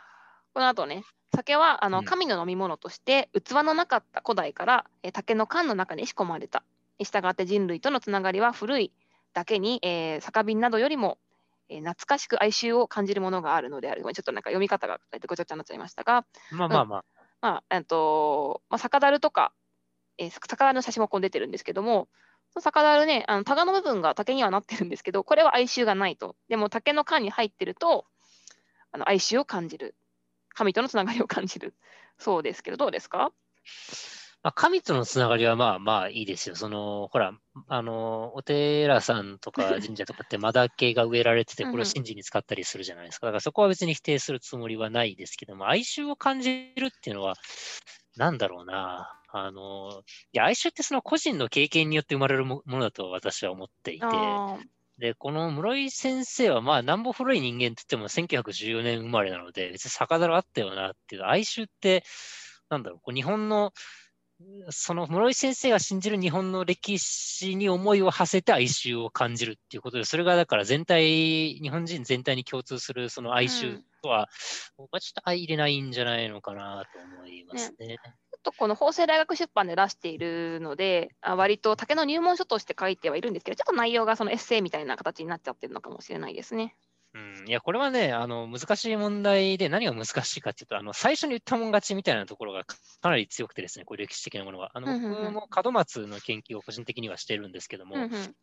Speaker 2: この後ね、酒はあの
Speaker 1: うん
Speaker 2: 神の飲み物として器のなかった古代から、えー竹の缶の中に仕込まれた。したがって人類とのつながりは古いだけに、えー酒瓶などよりも、えー懐かしく哀愁を感じるものがあるのである。ちょっとなんか読み方がえっとごちゃごちゃになっちゃいましたが、
Speaker 1: まあまあまあ。
Speaker 2: まあ、えっと、まあ、酒樽とか、えー、酒樽の写真もここに出てるんですけども、酒樽ね、あの、タガの部分が竹にはなってるんですけど、これは哀愁がないと。でも、竹の缶に入ってると、あの哀愁を感じる。神とのつながりを感じる。そうですけど、どうですか？
Speaker 1: まあ、神とのつながりはまあまあいいですよ。その、ほら、あの、お寺さんとか 神社とかってマダ系が植えられてて、これを神事に使ったりするじゃないですか。だからそこは別に否定するつもりはないですけども、哀愁を感じるっていうのは、なんだろうな。あの、いや、哀愁ってその個人の経験によって生まれるもものだと私は思っていて、で、この室井先生は、まあ、なんぼ古い人間って言っても1914年生まれなので、別に酒樽あったよなっていう、哀愁って、なんだろう、こう日本の、その室井先生が信じる日本の歴史に思いを馳せて哀愁を感じるっていうことで、それがだから全体、日本人全体に共通するその哀愁とは、僕はちょっと相入れないんじゃないのかなと思いますね。
Speaker 2: ちょっとこの法政大学出版で出しているので、あ割と竹の入門書として書いてはいるんですけど、ちょっと内容がそのエッセイみたいな形になっちゃってるのかもしれないですね。
Speaker 1: うん、いや、これはね、あの、難しい問題で、何が難しいかっていうと、あの、最初に言ったもん勝ちみたいなところがかなり強くてですね、こう歴史的なものは。あの、
Speaker 2: うんうんうん
Speaker 1: 僕も門松の研究を個人的にはしてるんですけども、
Speaker 2: うんうん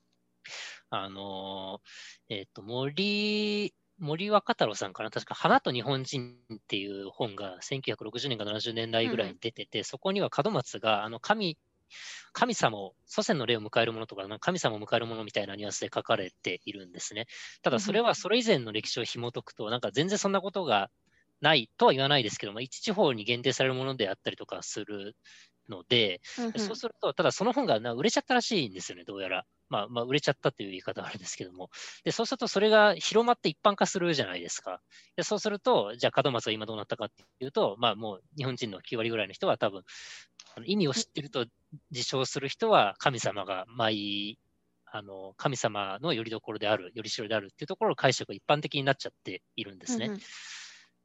Speaker 1: あのーえっ、と、森、森若太郎さんかな？確か、花と日本人っていう本が1960年か70年代ぐらいに出てて、そこには門松が、あの、神、神様を、祖先の霊を迎えるものとか、なんか神様を迎えるものみたいなニュアンスで書かれているんですね。ただ、それはそれ以前の歴史を紐解くと、なんか全然そんなことがないとは言わないですけども、一地方に限定されるものであったりとかするので、
Speaker 2: うんうん
Speaker 1: そうすると、ただその本がな売れちゃったらしいんですよね、どうやら。まあ、まあ、売れちゃったという言い方はあるんですけども。で、そうするとそれが広まって一般化するじゃないですか。でそうすると、じゃあ門松は今どうなったかっていうと、まあもう日本人の9割ぐらいの人は多分、意味を知ってると自称する人は神様が舞あの神様の拠り所である、拠り代であるっていうところの解釈が一般的になっちゃっているんですね。
Speaker 2: うんうん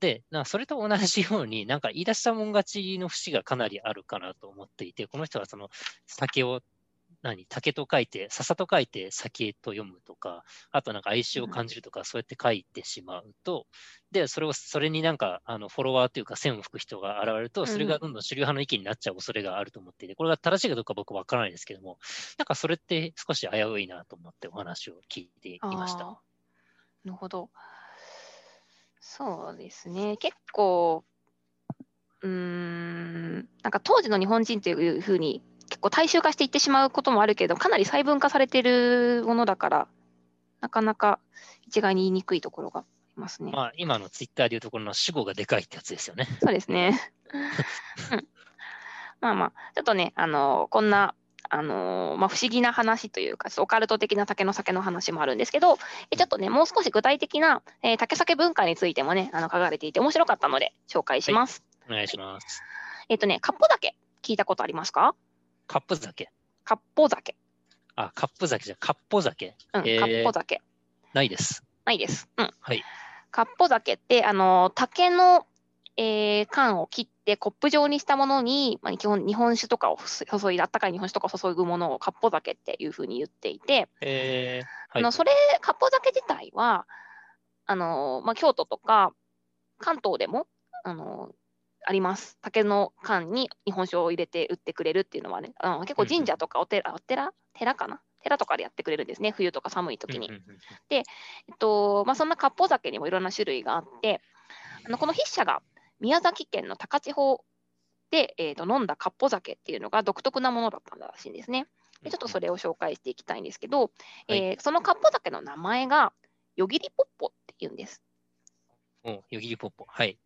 Speaker 1: で、なそれと同じように、なんか言い出したもん勝ちの節がかなりあるかなと思っていて、この人はその酒を、何、竹と書いて、笹と書いて酒と読むとか、あとなんか哀愁を感じるとか、そうやって書いてしまうと、で、それを、それになんか、あの、フォロワーというか線を吹く人が現れると、それがどんどん主流派の意見になっちゃう恐れがあると思っていて、これが正しいかどうか僕はわからないですけども、なんかそれって少し危ういなと思ってお話を聞いていました。
Speaker 2: なるほど。そうですね。結構、うーん、なんか当時の日本人というふうに結構大衆化していってしまうこともあるけど、かなり細分化されているものだから、なかなか一概に言いにくいところがありますね。
Speaker 1: まあ、今のツイッターでいうところの主語がでかいってやつですよね。
Speaker 2: そうですね。うん、まあまあ、ちょっとね、あのこんな、あのまあ、不思議な話というか、オカルト的な竹の酒の話もあるんですけど、えちょっとね、もう少し具体的な、えー竹酒文化についてもね、あの書かれていて面白かったので紹介します。
Speaker 1: お願いします。
Speaker 2: えっ、とね、かっぽ酒、聞いたことありますか？
Speaker 1: カップ酒。
Speaker 2: かっぽ酒。
Speaker 1: あ、カップ酒じゃ、カッポ酒。
Speaker 2: うん、
Speaker 1: えー
Speaker 2: かっぽ酒。
Speaker 1: ないです。
Speaker 2: ないです。うん。
Speaker 1: はい。
Speaker 2: かっぽ酒って、あの竹の、えー缶を切ってコップ状にしたものに、まあ、基本日本酒とかを注いで、あったかい日本酒とかを注ぐものをかっぽ酒っていうふうに言っていて、
Speaker 1: えー、はい。
Speaker 2: あのそれ、かっぽ酒自体は、あのまあ、京都とか関東でも、あのあります。竹の缶に日本酒を入れて売ってくれるっていうのはね、あの結構神社とかお寺、お寺？寺かな？寺とかでやってくれるんですね、冬とか寒い時に。
Speaker 1: うんうんうん
Speaker 2: えっとまあ、そんな割烹酒にもいろんな種類があって、あのこの筆者が宮崎県の高千穂で、えー、と飲んだ割烹酒っていうのが独特なものだったらしいんですね。でちょっとそれを紹介していきたいんですけど、えーその割烹酒の名前がよぎりポッポっていうんです。
Speaker 1: およぎりポッポ。はい。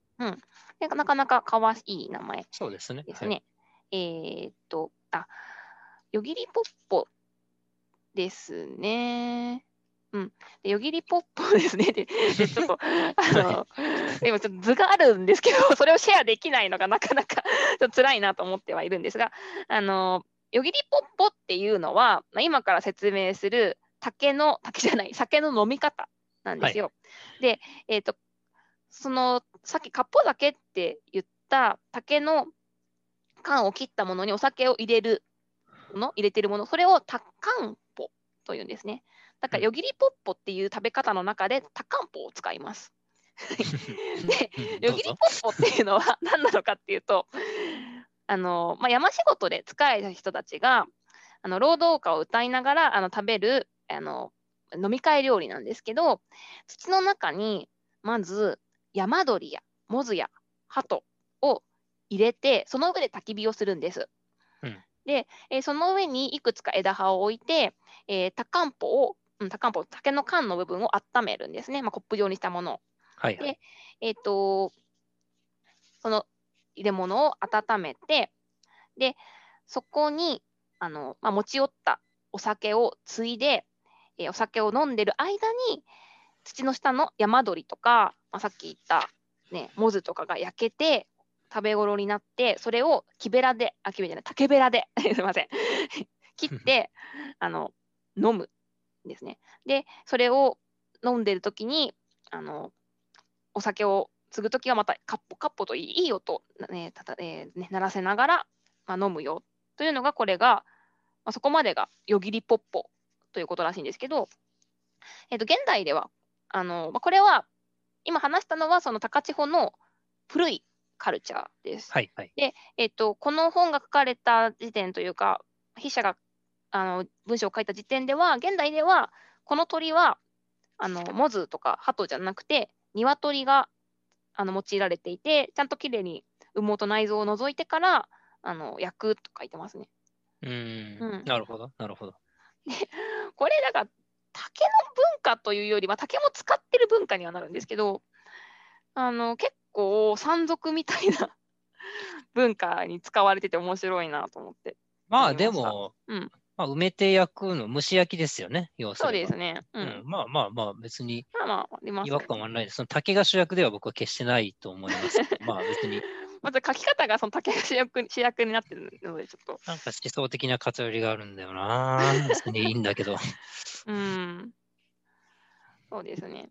Speaker 2: でなかなかかわいい名前
Speaker 1: そうですね。
Speaker 2: ですね。えーっと、あ、よぎりポッポですね。うん。で、よぎりポッポですね。で、でちょっと、あの、今ちょっと図があるんですけど、それをシェアできないのがなかなかちょっと辛いなと思ってはいるんですが、あの、よぎりポッポっていうのは、まあ、今から説明する竹の、竹じゃない、酒の飲み方なんですよ。で、えーっと、その、さっき、かっぽ酒って言った竹の缶を切ったものにお酒を入れるもの、入れてるもの、それをタカンポというんですね。だから、
Speaker 1: うん
Speaker 2: よぎりポッポっていう食べ方の中でタカンポを使います。で
Speaker 1: うん
Speaker 2: よぎりポッポっていうのは何なのかっていうと、あのまあ、山仕事で使えた人たちがあの労働歌を歌いながらあの食べるあの飲み会料理なんですけど、土の中にまず山鳥やモズや鳩を入れて、その上で焚き火をするんです。
Speaker 1: うん
Speaker 2: で、えーその上にいくつか枝葉を置いて、えー、タカンポを、うん、タカンポ、竹の缶の部分を温めるんですね。まあ、コップ状にしたものを。
Speaker 1: はいはい。
Speaker 2: えっ、と、その入れ物を温めて、で、そこに、あの、まあ、持ち寄ったお酒をついで、えーお酒を飲んでる間に、土の下の山鳥とか、まあ、さっき言った、ね、モズとかが焼けて、食べ頃になって、それを木べらで、あ、木べらじゃない、竹べらで、すみません、切って、あの、飲むんですね。で、それを飲んでる時に、あの、お酒を継ぐときはまたカッポカッポといいいい音、ねたたえーね、鳴らせながら、まあ、飲むよというのがこれが、まあ、そこまでがよぎりポッポということらしいんですけど、えー、と現代ではあのまあ、これは今話したのはその高千穂の古いカルチャーです。
Speaker 1: はいはい。
Speaker 2: で、えっと、この本が書かれた時点というか、筆者があの文章を書いた時点では、現代ではこの鳥はあのモズとか鳩じゃなくて、鶏があの用いられていて、ちゃんときれいに羽毛と内臓を除いてからあの焼くと書いてますね。
Speaker 1: うーん
Speaker 2: うん
Speaker 1: なるほど、なるほど。
Speaker 2: これ、だから竹の文化というよりは、竹も使ってる文化にはなるんですけど、あの結構山賊みたいな文化に使われてて面白いなと思って。
Speaker 1: まあでも、
Speaker 2: うん
Speaker 1: まあ、埋めて焼くの、蒸し焼きですよね、要す
Speaker 2: そう
Speaker 1: るに。
Speaker 2: ですね。う。
Speaker 1: うんん、まあまあまあ、別に違和感はないです。その竹が主役では僕は決してないと思いますけど。まあ別に、
Speaker 2: まず書き方がその竹が主役主役になってるので、ちょっと。
Speaker 1: なんか思想的な偏りがあるんだよな。別にいいんだけど。
Speaker 2: うん。そうですね。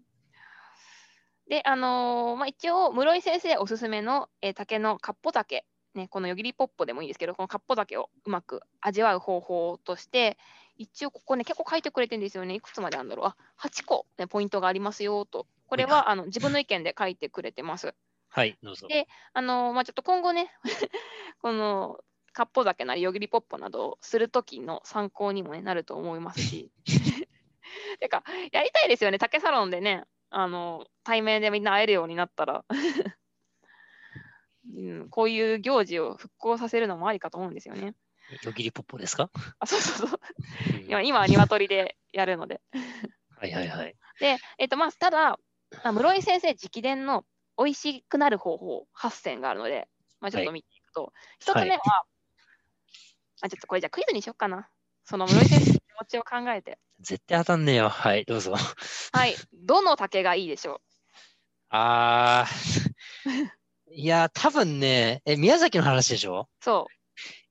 Speaker 2: で、あのーまあ、一応、室井先生おすすめの、えー竹のかっぽ竹、ね、このよぎりポッポでもいいですけど、このかっぽ竹をうまく味わう方法として、一応ここね、結構書いてくれてるんですよね。いくつまであるんだろう。あ、8個、ね、ポイントがありますよと。これはあの自分の意見で書いてくれてます。
Speaker 1: はい、どうぞ。
Speaker 2: であのまあ、ちょっと今後ね、このかっぽ酒なりよぎりポッポなどをするときの参考にも、ね、なると思いますし。てか、やりたいですよね、竹サロンでね、あの対面でみんな会えるようになったら、うん、こういう行事を復興させるのもありかと思うんですよね。
Speaker 1: よぎりポッポですか、
Speaker 2: あ、そうそうそう。
Speaker 1: うん
Speaker 2: 今今は鶏でやるので。
Speaker 1: はいはいはい。
Speaker 2: で、えっとまあ、ただ、あ室井先生直伝の美味しくなる方法8選があるので、まあ、ちょっと見ていくと、一1つ目は、あ、ちょっとこれじゃあクイズにしようかな。その室井先生の気持ちを考えて。
Speaker 1: 絶対当たんねえよ。はい、どうぞ。
Speaker 2: はい。どの竹がいいでしょ
Speaker 1: あー。いや、多分ね、え、宮崎の話でしょ？
Speaker 2: うそ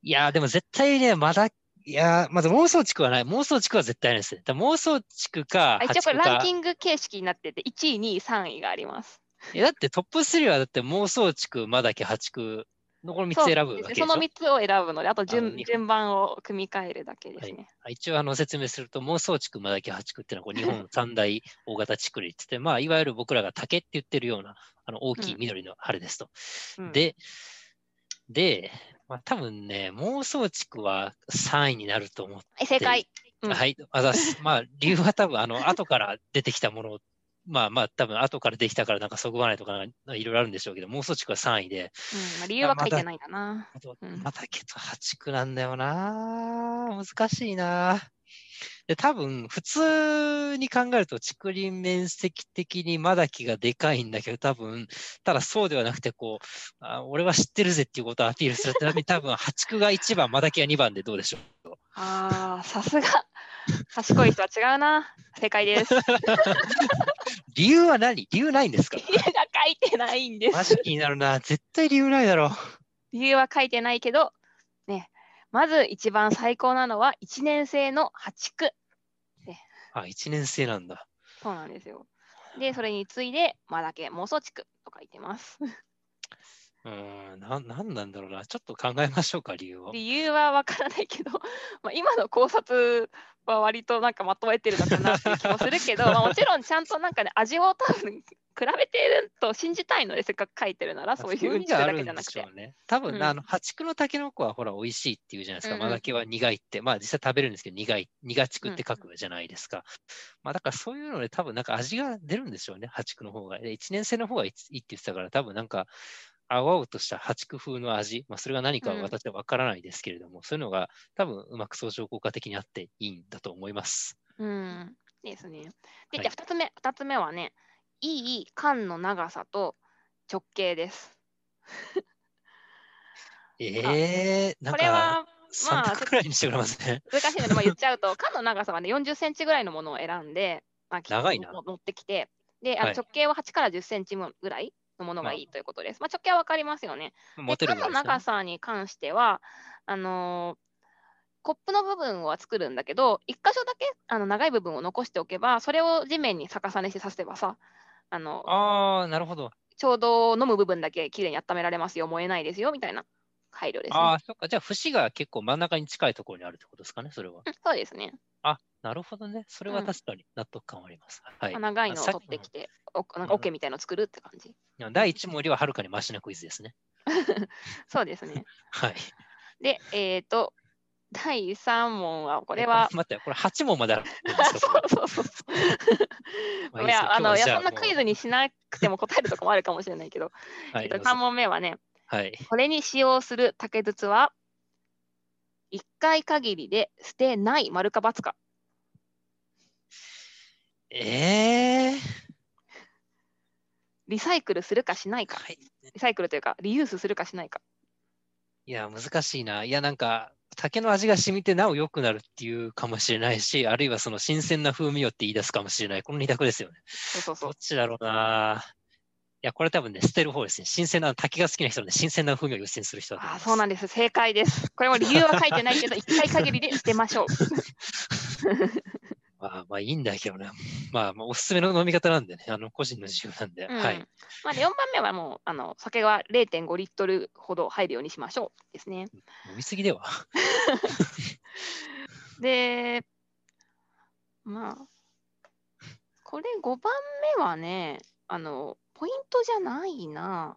Speaker 1: いや、でも絶対ね、まだ、いや、まず妄想地区はない。妄想地区は絶対ないです妄想地区か、
Speaker 2: 一応これランキ
Speaker 1: ン
Speaker 2: ング形式になってて、1位、2位、3位があります。
Speaker 1: グ。だってトップ3はだって妄想地区、まだけ8区のこの3つ選ぶわけでしょ？
Speaker 2: その3つを選ぶので、あと順順番を組み替えるだけですね。
Speaker 1: はい。一応あの説明すると、妄想地区、まだけ八区っていうのはこう日本三大大型地区にって言って、まあ、いわゆる僕らが竹って言ってるようなあの大きい緑の春ですと。
Speaker 2: うん、
Speaker 1: で、で、まあ、多分ね、妄想地区は3位になると思って、
Speaker 2: はい正解。うん。
Speaker 1: はい、あざっす。まあ、理由は多分、あの、後から出てきたもの、まあまあ、多分後からできたからなんかそぐわないとかいろいろあるんでしょうけど、妄想地区は3位で、
Speaker 2: うんまあ、理由は書いてないんだな。
Speaker 1: あと
Speaker 2: うん
Speaker 1: またけど8区なんだよな。難しいな。で、多分、普通に考えると、竹林面積的にまだ木がでかいんだけど、多分、ただそうではなくて、こう、あ俺は知ってるぜっていうことをアピールするために、多分、8区が1番、まだ木が2番でどうでしょう。
Speaker 2: ああ、さすが。賢い人は違うな。正解です。
Speaker 1: 理由は何？理由ないんですか？
Speaker 2: 理由が書いてないんです。
Speaker 1: マジ気になるな。絶対理由ないだろう。
Speaker 2: 理由は書いてないけど、ね、まず一番最高なのは1年生の8区。
Speaker 1: あ、1年生なんだ。
Speaker 2: そうなんですよ。で、それに次いで、まだけ妄想地区と書いてます。
Speaker 1: うーん、な、なんなんだろうな。ちょっと考えましょうか、理由を。
Speaker 2: 理由はわからないけど、まあ、今の考察は割となんかまとえてるのかなっていう気もするけど、まあ、もちろんちゃんとなんかね、味を多分比べてると信じたいので、せっかく書いてるなら、そういううんちくだけじゃなくて。
Speaker 1: ね。多分、
Speaker 2: うん
Speaker 1: あの、八区のタケノコはほら、美味しいっていうじゃないですか。
Speaker 2: うんうん
Speaker 1: マダケは苦いって。まあ、実際食べるんですけど、苦い、苦地区って書くじゃないですか。まあ、だからそういうので、多分なんか味が出るんでしょうね。八区の方が。で、一年生の方がいいって言ってたから、多分なんか、青々とした八区風の味。まあ、それが何かは
Speaker 2: うん
Speaker 1: 私は分からないですけれども、そういうのが多分うまく相乗効果的にあっていいんだと思います。
Speaker 2: うん、ですね。で、
Speaker 1: はい
Speaker 2: じゃあ2つ目、二つ目はね、いい缶の長さと直径です。
Speaker 1: え えー、なん
Speaker 2: これ
Speaker 1: か、
Speaker 2: は
Speaker 1: 3択くらいにしてくれますね。
Speaker 2: 難しいので、まあ、言っちゃうと、缶の長さはね、40センチぐらいのものを選んで、まあ、
Speaker 1: 長いな
Speaker 2: も持ってきて、で、あの
Speaker 1: はい
Speaker 2: 直径は8から10センチぐらいのものがいいということです。まあ、直径は分かりますよね。
Speaker 1: 持てる
Speaker 2: 長さに関しては、あのーコップの部分は作るんだけど、一箇所だけあの長い部分を残しておけば、それを地面に逆さにしてさせばさ、あの
Speaker 1: ああ、なるほど。
Speaker 2: ちょうど飲む部分だけきれいに温められますよ、燃えないですよみたいな配慮ですね。
Speaker 1: ああ、そっか。じゃあ、節が結構真ん中に近いところにあるってことですかね、それは。
Speaker 2: うんそうですね。
Speaker 1: なるほどね。それは確かに納得感はあります。はい
Speaker 2: まあ。長いのを取ってきて、おなんかオケみたいのを作るって感じ？
Speaker 1: うん第1問よりははるかにマシなクイズですね。
Speaker 2: そうですね。
Speaker 1: はい。
Speaker 2: で、えっ、と、第3問は、これは、
Speaker 1: 待って、これ8問まである
Speaker 2: そうそうそうそう。
Speaker 1: まあいい
Speaker 2: や、あの、いや、そんなクイズにしなくても答えるとこもあるかもしれないけど、
Speaker 1: はい
Speaker 2: えっと、3問目はね、
Speaker 1: はい。
Speaker 2: これに使用する竹筒は、1回限りで捨てない丸か×か。
Speaker 1: えー。
Speaker 2: リサイクルするかしないか。
Speaker 1: はい
Speaker 2: リサイクルというか、リユースするかしないか。
Speaker 1: いや、難しいな。いや、なんか、竹の味が染みてなお良くなるっていうかもしれないし、あるいはその新鮮な風味よって言い出すかもしれない。この二択ですよね。
Speaker 2: そうそうそう
Speaker 1: どっ。ちだろうな。いや、これ多分ね、捨てる方ですね。新鮮な、竹が好きな人はね、新鮮な風味を優先する人だと思い
Speaker 2: あ
Speaker 1: ます。
Speaker 2: そうなんです。正解です。これも理由は書いてないけど、1回限りで捨てましょう。
Speaker 1: まあ、まあいいんだけどね。まあ、まあ、おすすめの飲み方なんでね、あの、個人の自由なんで。
Speaker 2: うん
Speaker 1: はい。
Speaker 2: まあ、で4番目はもう、あの酒は0.5リットルほど入るようにしましょうですね。
Speaker 1: 飲みすぎでは。
Speaker 2: で、まあ、これ5番目はね、あの、ポイントじゃないな。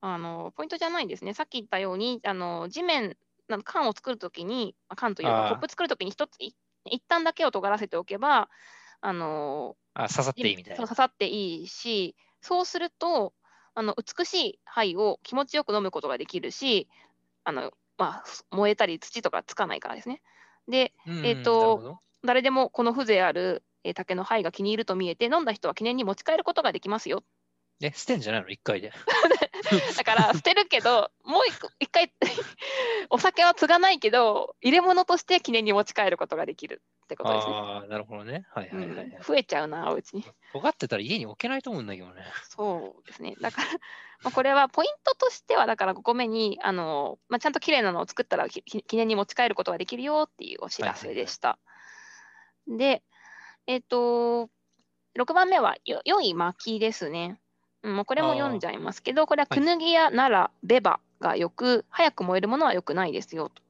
Speaker 2: あの、ポイントじゃないんですね。さっき言ったように、あの、地面、缶を作るときに、あ缶というか、コップ作るときに一つ、い一旦だけを尖らせておけば、あの、
Speaker 1: あ、刺さっていいみたいな。
Speaker 2: 刺さっていいし、そうすると、あの美しい灰を気持ちよく飲むことができるし、あのまあ、燃えたり土とかつかないからですね。で、
Speaker 1: うん
Speaker 2: えーと誰でもこの風情ある、えー竹の灰が気に入ると見えて、飲んだ人は記念に持ち帰ることができますよ。
Speaker 1: え、捨てんじゃないの？一回で。
Speaker 2: だから捨てるけど、もう一回、お酒は継がないけど、入れ物として記念に持ち帰ることができるってことですね。
Speaker 1: ああ、なるほどね。はいはいはい、はい
Speaker 2: うん増えちゃうな、おうちに。
Speaker 1: 尖ってたら家に置けないと思うんだけどね。
Speaker 2: そうですね。だから、まあ、これはポイントとしては、だから5個目に、あのまあ、ちゃんと綺麗なのを作ったらきき記念に持ち帰ることができるよっていうお知らせでした。で、えっ、と、6番目はよ良い薪ですね。うん、もうこれも読んじゃいますけど、これはクヌギやナラ、ベバがよく、早く燃えるものは良くないですよと。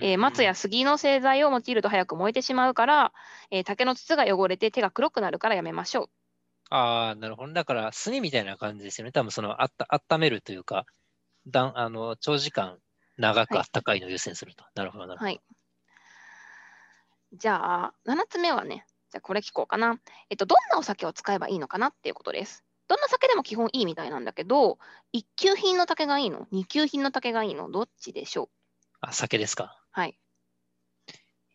Speaker 2: えー松や杉の製材を用いると早く燃えてしまうから、えー竹の筒が汚れて手が黒くなるからやめましょう。
Speaker 1: ああ、なるほど。だから、炭みたいな感じですよね。多分その、あった、温めるというか、だんあの長時間長く
Speaker 2: はい
Speaker 1: あったかいのを優先すると。なるほど、なるほど。
Speaker 2: はい。じゃあ、7つ目はね、じゃあこれ聞こうかな。えっと、どんなお酒を使えばいいのかなっていうことです。どんな酒でも基本いいみたいなんだけど、一級品の竹がいいの？二級品の竹がいいの？どっちでしょう？
Speaker 1: あ、酒ですか。
Speaker 2: はい。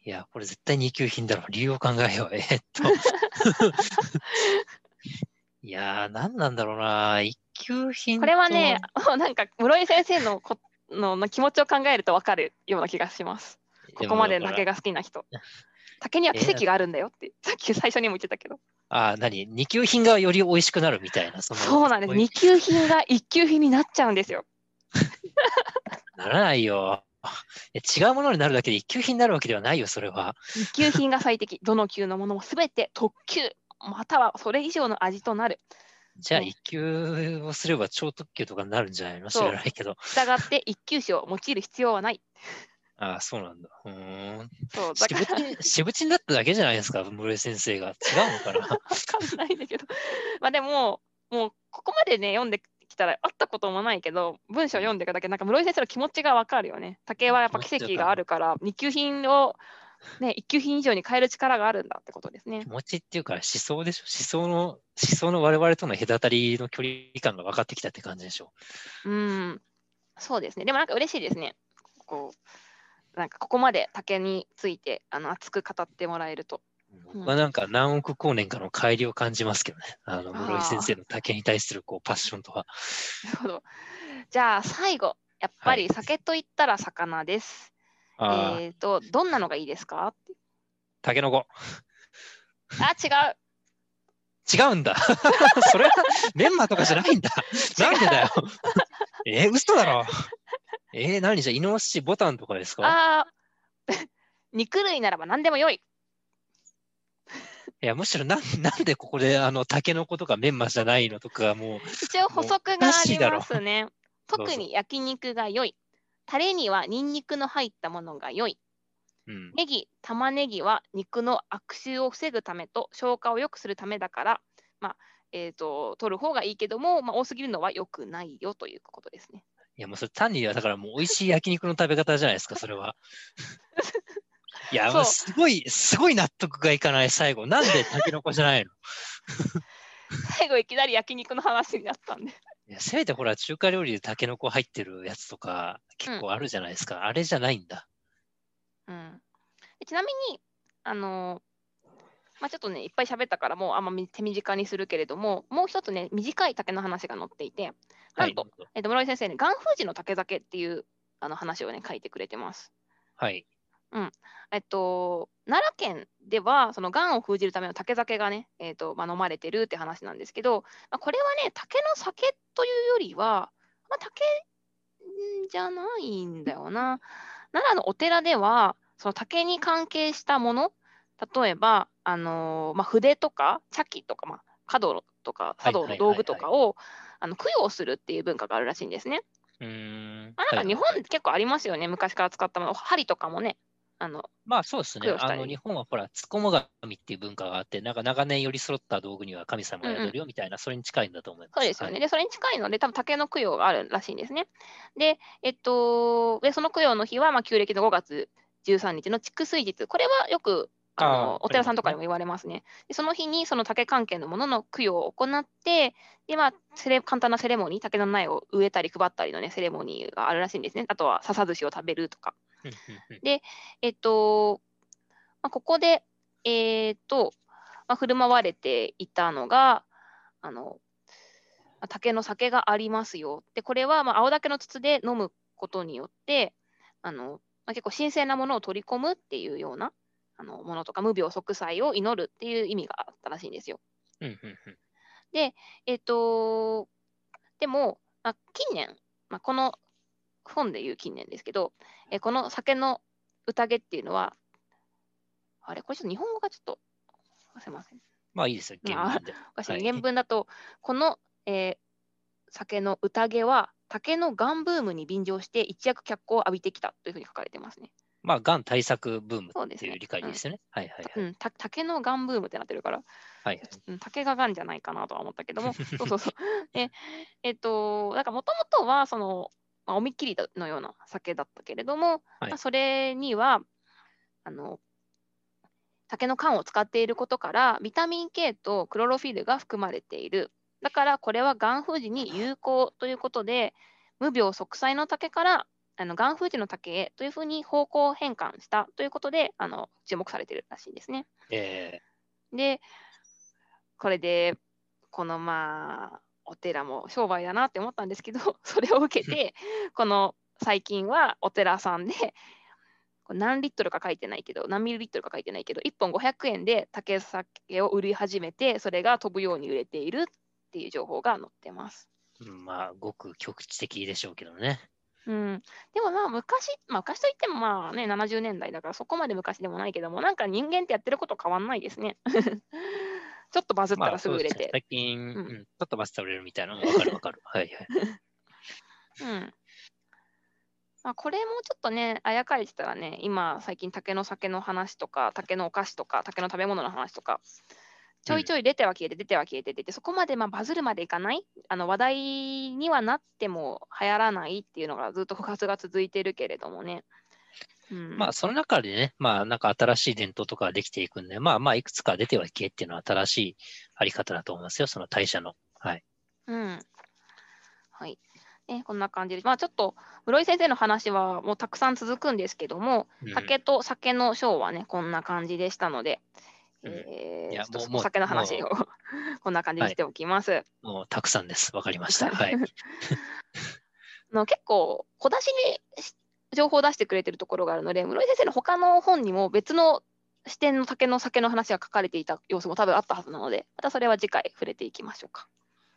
Speaker 1: いや、これ絶対二級品だろう。理由を考えよう。えーっと。いやー、何なんだろうな。一級品
Speaker 2: これはね
Speaker 1: と、
Speaker 2: なんか室井先生のこのの気持ちを考えると分かるような気がします。ここまで竹
Speaker 1: が。
Speaker 2: が好きな人。竹には奇跡があるんだよって、さっき最初にも言ってたけど。
Speaker 1: あ、何？二級品がより美味しくなるみたいな。その
Speaker 2: そうなんです。二級品が一級品になっちゃうんですよ。
Speaker 1: ならないよ。え違うものになるだけで一級品になるわけではないよ、それは。
Speaker 2: 二級品が最適。どの級のものもすべて特級。またはそれ以上の味となる。
Speaker 1: じゃあ、
Speaker 2: ね
Speaker 1: 一級をすれば超特級とかになるんじゃないの？知らないけど。
Speaker 2: したがって一級種を用いる必要はない。
Speaker 1: ああ、そうなんだ。うーん。
Speaker 2: そう、だから
Speaker 1: しぶちん、しぶちになっただけじゃないですか、室井先生が。違うのかな
Speaker 2: わかんないんだけど。まあでも、もうここまでね、読んできたら会ったこともないけど、文章読んでいくだけ、なんか室井先生の気持ちがわかるよね。竹はやっぱ奇跡があるから、二級品を、ね、一級品以上に変える力があるんだってことですね
Speaker 1: 気。持ちっていうか思想でしょ？思想の、思想の我々との隔たりの距離感が分かってきたって感じでしょ？
Speaker 2: うん、そうですね。でもなんか嬉しいですね。こう、なんかここまで竹についてあの熱く語ってもらえると。
Speaker 1: 僕はなんか何億光年かの帰りを感じますけどね。あの、室井先生の竹に対するこうパッションとか。
Speaker 2: なるほど。じゃあ最後、やっぱり酒といったら魚です。
Speaker 1: ああ、
Speaker 2: えっ、と、どんなのがいいですか？
Speaker 1: タケノコ。
Speaker 2: あ、違う。
Speaker 1: 違うんだ。それはメンマとかじゃないんだ。なんでだよ。えー、嘘だろ。えー、何？じゃ、イノシシボタンとかですか？
Speaker 2: あー 肉類ならば何でもよい。
Speaker 1: いや、むしろなんなんでここであのタケノコとかメンマじゃないのとかもう、
Speaker 2: 一応補足がありますね。特
Speaker 1: ぞ
Speaker 2: に焼肉が良い。タレにはニンニクの入ったものが良い。
Speaker 1: うん。
Speaker 2: ネギ、玉ねぎは肉の悪臭を防ぐためと消化を良くするためだから、まあえー、と取る方がいいけども、まあ、多すぎるのは良くないよということですね。
Speaker 1: いや、もうそれ単に、だからもう美味しい焼肉の食べ方じゃないですか、それは。いや、もうすごい、すごい納得がいかない、最後。なんでタケノコじゃないの？
Speaker 2: 最後いきなり焼肉の話になったんで。
Speaker 1: いやせめてほら、中華料理でタケノコ入ってるやつとか結構あるじゃないですか。あれじゃないんだ。
Speaker 2: うん、でちなみに、あのまあ、ちょっとね、いっぱい喋ったから、もうあんまみ手短にするけれども、もう一つね、短い竹の話が載っていて、なんと、
Speaker 1: はい。
Speaker 2: えっと室井先生ね、岩風寺の竹酒っていうあの話をね、書いてくれてます。
Speaker 1: はい。
Speaker 2: えっと、奈良県では、その癌を封じるための竹酒がね、えっとまあ、飲まれてるって話なんですけど、まあ、これはね、竹の酒というよりは、まあ、竹んじゃないんだよな。奈良のお寺では、その竹に関係したもの、例えば、あのーまあ、筆とか茶器とか、まあ、華道とか茶道の道具とかをあの供養するっていう文化があるらしいんですね。
Speaker 1: うーん。
Speaker 2: まあ、なんか日
Speaker 1: はい
Speaker 2: 本結構ありますよね、昔から使ったもの。針とかもね、あの
Speaker 1: まあそうですねあの日本はほら、つこも神っていう文化があって、なんか長年寄り添った道具には神様が宿るよみたいな、それに近いんだと思います。
Speaker 2: そうですよね。
Speaker 1: はい
Speaker 2: で、それに近いので、多分竹の供養があるらしいんですね。で、えっと、でその供養の日は、まあ、旧暦の5月13日の蓄水日。これはよくあのお寺さんとかにも言われますね。でその日にその竹関係のものの供養を行って、で、まあ、セレ簡単なセレモニー、竹の苗を植えたり配ったりのね、セレモニーがあるらしいんですね。あとは笹寿司を食べるとか。
Speaker 1: うんうんうん
Speaker 2: えっと、まあ、ここで、えーっと、まあ、振る舞われていたのが、あの、まあ竹の酒がありますよ。で、これは、まあ、青竹の筒で飲むことによって、あの、まあ、結構神聖なものを取り込むっていうようなあのものとか、無病息災を祈るっていう意味があったらしいんですよ。
Speaker 1: うんうんうん
Speaker 2: えっと、でも、まあ、近年、まあ、この本でいう近年ですけど、えーこの酒の宴っていうのは、あれ、これちょっと日本語がちょっと、すいません。
Speaker 1: まあいいですよ、原文で。
Speaker 2: おかしい
Speaker 1: はい
Speaker 2: 原文だと、この、えー酒の宴は、竹のガンブームに便乗して一躍脚光を浴びてきたというふうに書かれてますね。
Speaker 1: まあ、がん対策ブームっていう理解ですよね。はいはいはい。
Speaker 2: うん、た竹のガンブームってなってるから、
Speaker 1: はいはい
Speaker 2: うん、竹がガンじゃないかなとは思ったけども、そうそうそう。で、えっと、だからもともとは、その、まあ、おみっきりのような酒だったけれども、
Speaker 1: はい
Speaker 2: まあ、それには、あの、竹の缶を使っていることから、ビタミン K とクロロフィルが含まれている。だから、これはがん封じに有効ということで、無病息災の竹から、あのがん封じの竹へというふうに方向変換したということで、あの注目されているらしいですね。
Speaker 1: え
Speaker 2: で、これで、このまあ、お寺も商売だなって思ったんですけど、それを受けて、この最近はお寺さんで、何リットルか書いてないけど、何ミリリットルか書いてないけど、1本500円で竹酒を売り始めて、それが飛ぶように売れているっていう情報が載ってます。
Speaker 1: まあ、ごく局地的でしょうけどね。
Speaker 2: うん、でもまあ昔、まあ、昔といってもまあね70年代だからそこまで昔でもないけどもなんか人間ってやってること変わんないですね。ちょっとバズった
Speaker 1: まあ、
Speaker 2: らすぐ売れて。
Speaker 1: そうですね最近、
Speaker 2: ん
Speaker 1: うんちょっとバスタ売れるみたいなのわかるわかる。はいはい。
Speaker 2: うんまあ、これもちょっとね、あやかいてたらね、今、最近、竹の酒の話とか、竹のお菓子とか、竹の食べ物の話とか、ちょいちょい出ては消えて、出ては消えて出て、そこまでまあバズるまでいかない、あの話題にはなっても流行らないっていうのがずっと不発が続いてるけれどもね。うん、
Speaker 1: まあ、その中でね、まあ、なんか新しい伝統とかができていくんで、まあまあ、いくつか出ては消えっていうのは新しいあり方だと思いますよ、その代謝の。はい。
Speaker 2: うん。はい。ね、こんな感じで、まあちょっと、室井先生の話はもうたくさん続くんですけども、
Speaker 1: うん
Speaker 2: 竹と酒のショーはね、こんな感じでしたので、
Speaker 1: うん
Speaker 2: えー
Speaker 1: いやもう
Speaker 2: お酒の話を こんな感じにしておきます。
Speaker 1: もうたくさんです。わかりました。はい。
Speaker 2: あの結構、小出しにし情報を出してくれてるところがあるので、室井先生の他の本にも別の視点の竹の酒の話が書かれていた様子も多分あったはずなので、またそれは次回触れていきましょうか。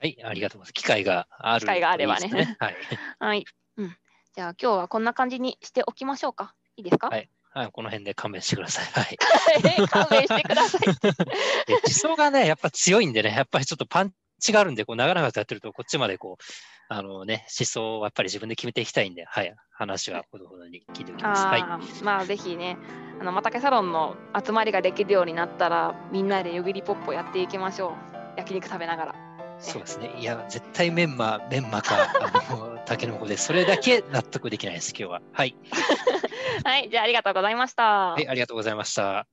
Speaker 1: はい、ありがとうございます。機会がある
Speaker 2: 機会があればね
Speaker 1: はい。
Speaker 2: はい。うん。じゃあ今日はこんな感じにしておきましょうか。いいですか、
Speaker 1: はいはい、この辺で勘弁してください。はい。
Speaker 2: 勘弁してください。
Speaker 1: で地層がね、やっぱ強いんでね、やっぱりちょっとパンちがあるんで、こう長々とやってると、こっちまでこう、あのね、思想をやっぱり自分で決めていきたいんで、はい、話はほどほどに聞いておきます。はい。
Speaker 2: まあぜひね、あのまたけサロンの集まりができるようになったら、みんなでよぎりポッポやっていきましょう。焼肉食べながら。
Speaker 1: そうですね。いや、絶対メンマ、メンマか、あの、タケノコで、それだけ納得できないです、今日は。はい。
Speaker 2: はい、じゃあありがとうございました。
Speaker 1: はい、ありがとうございました。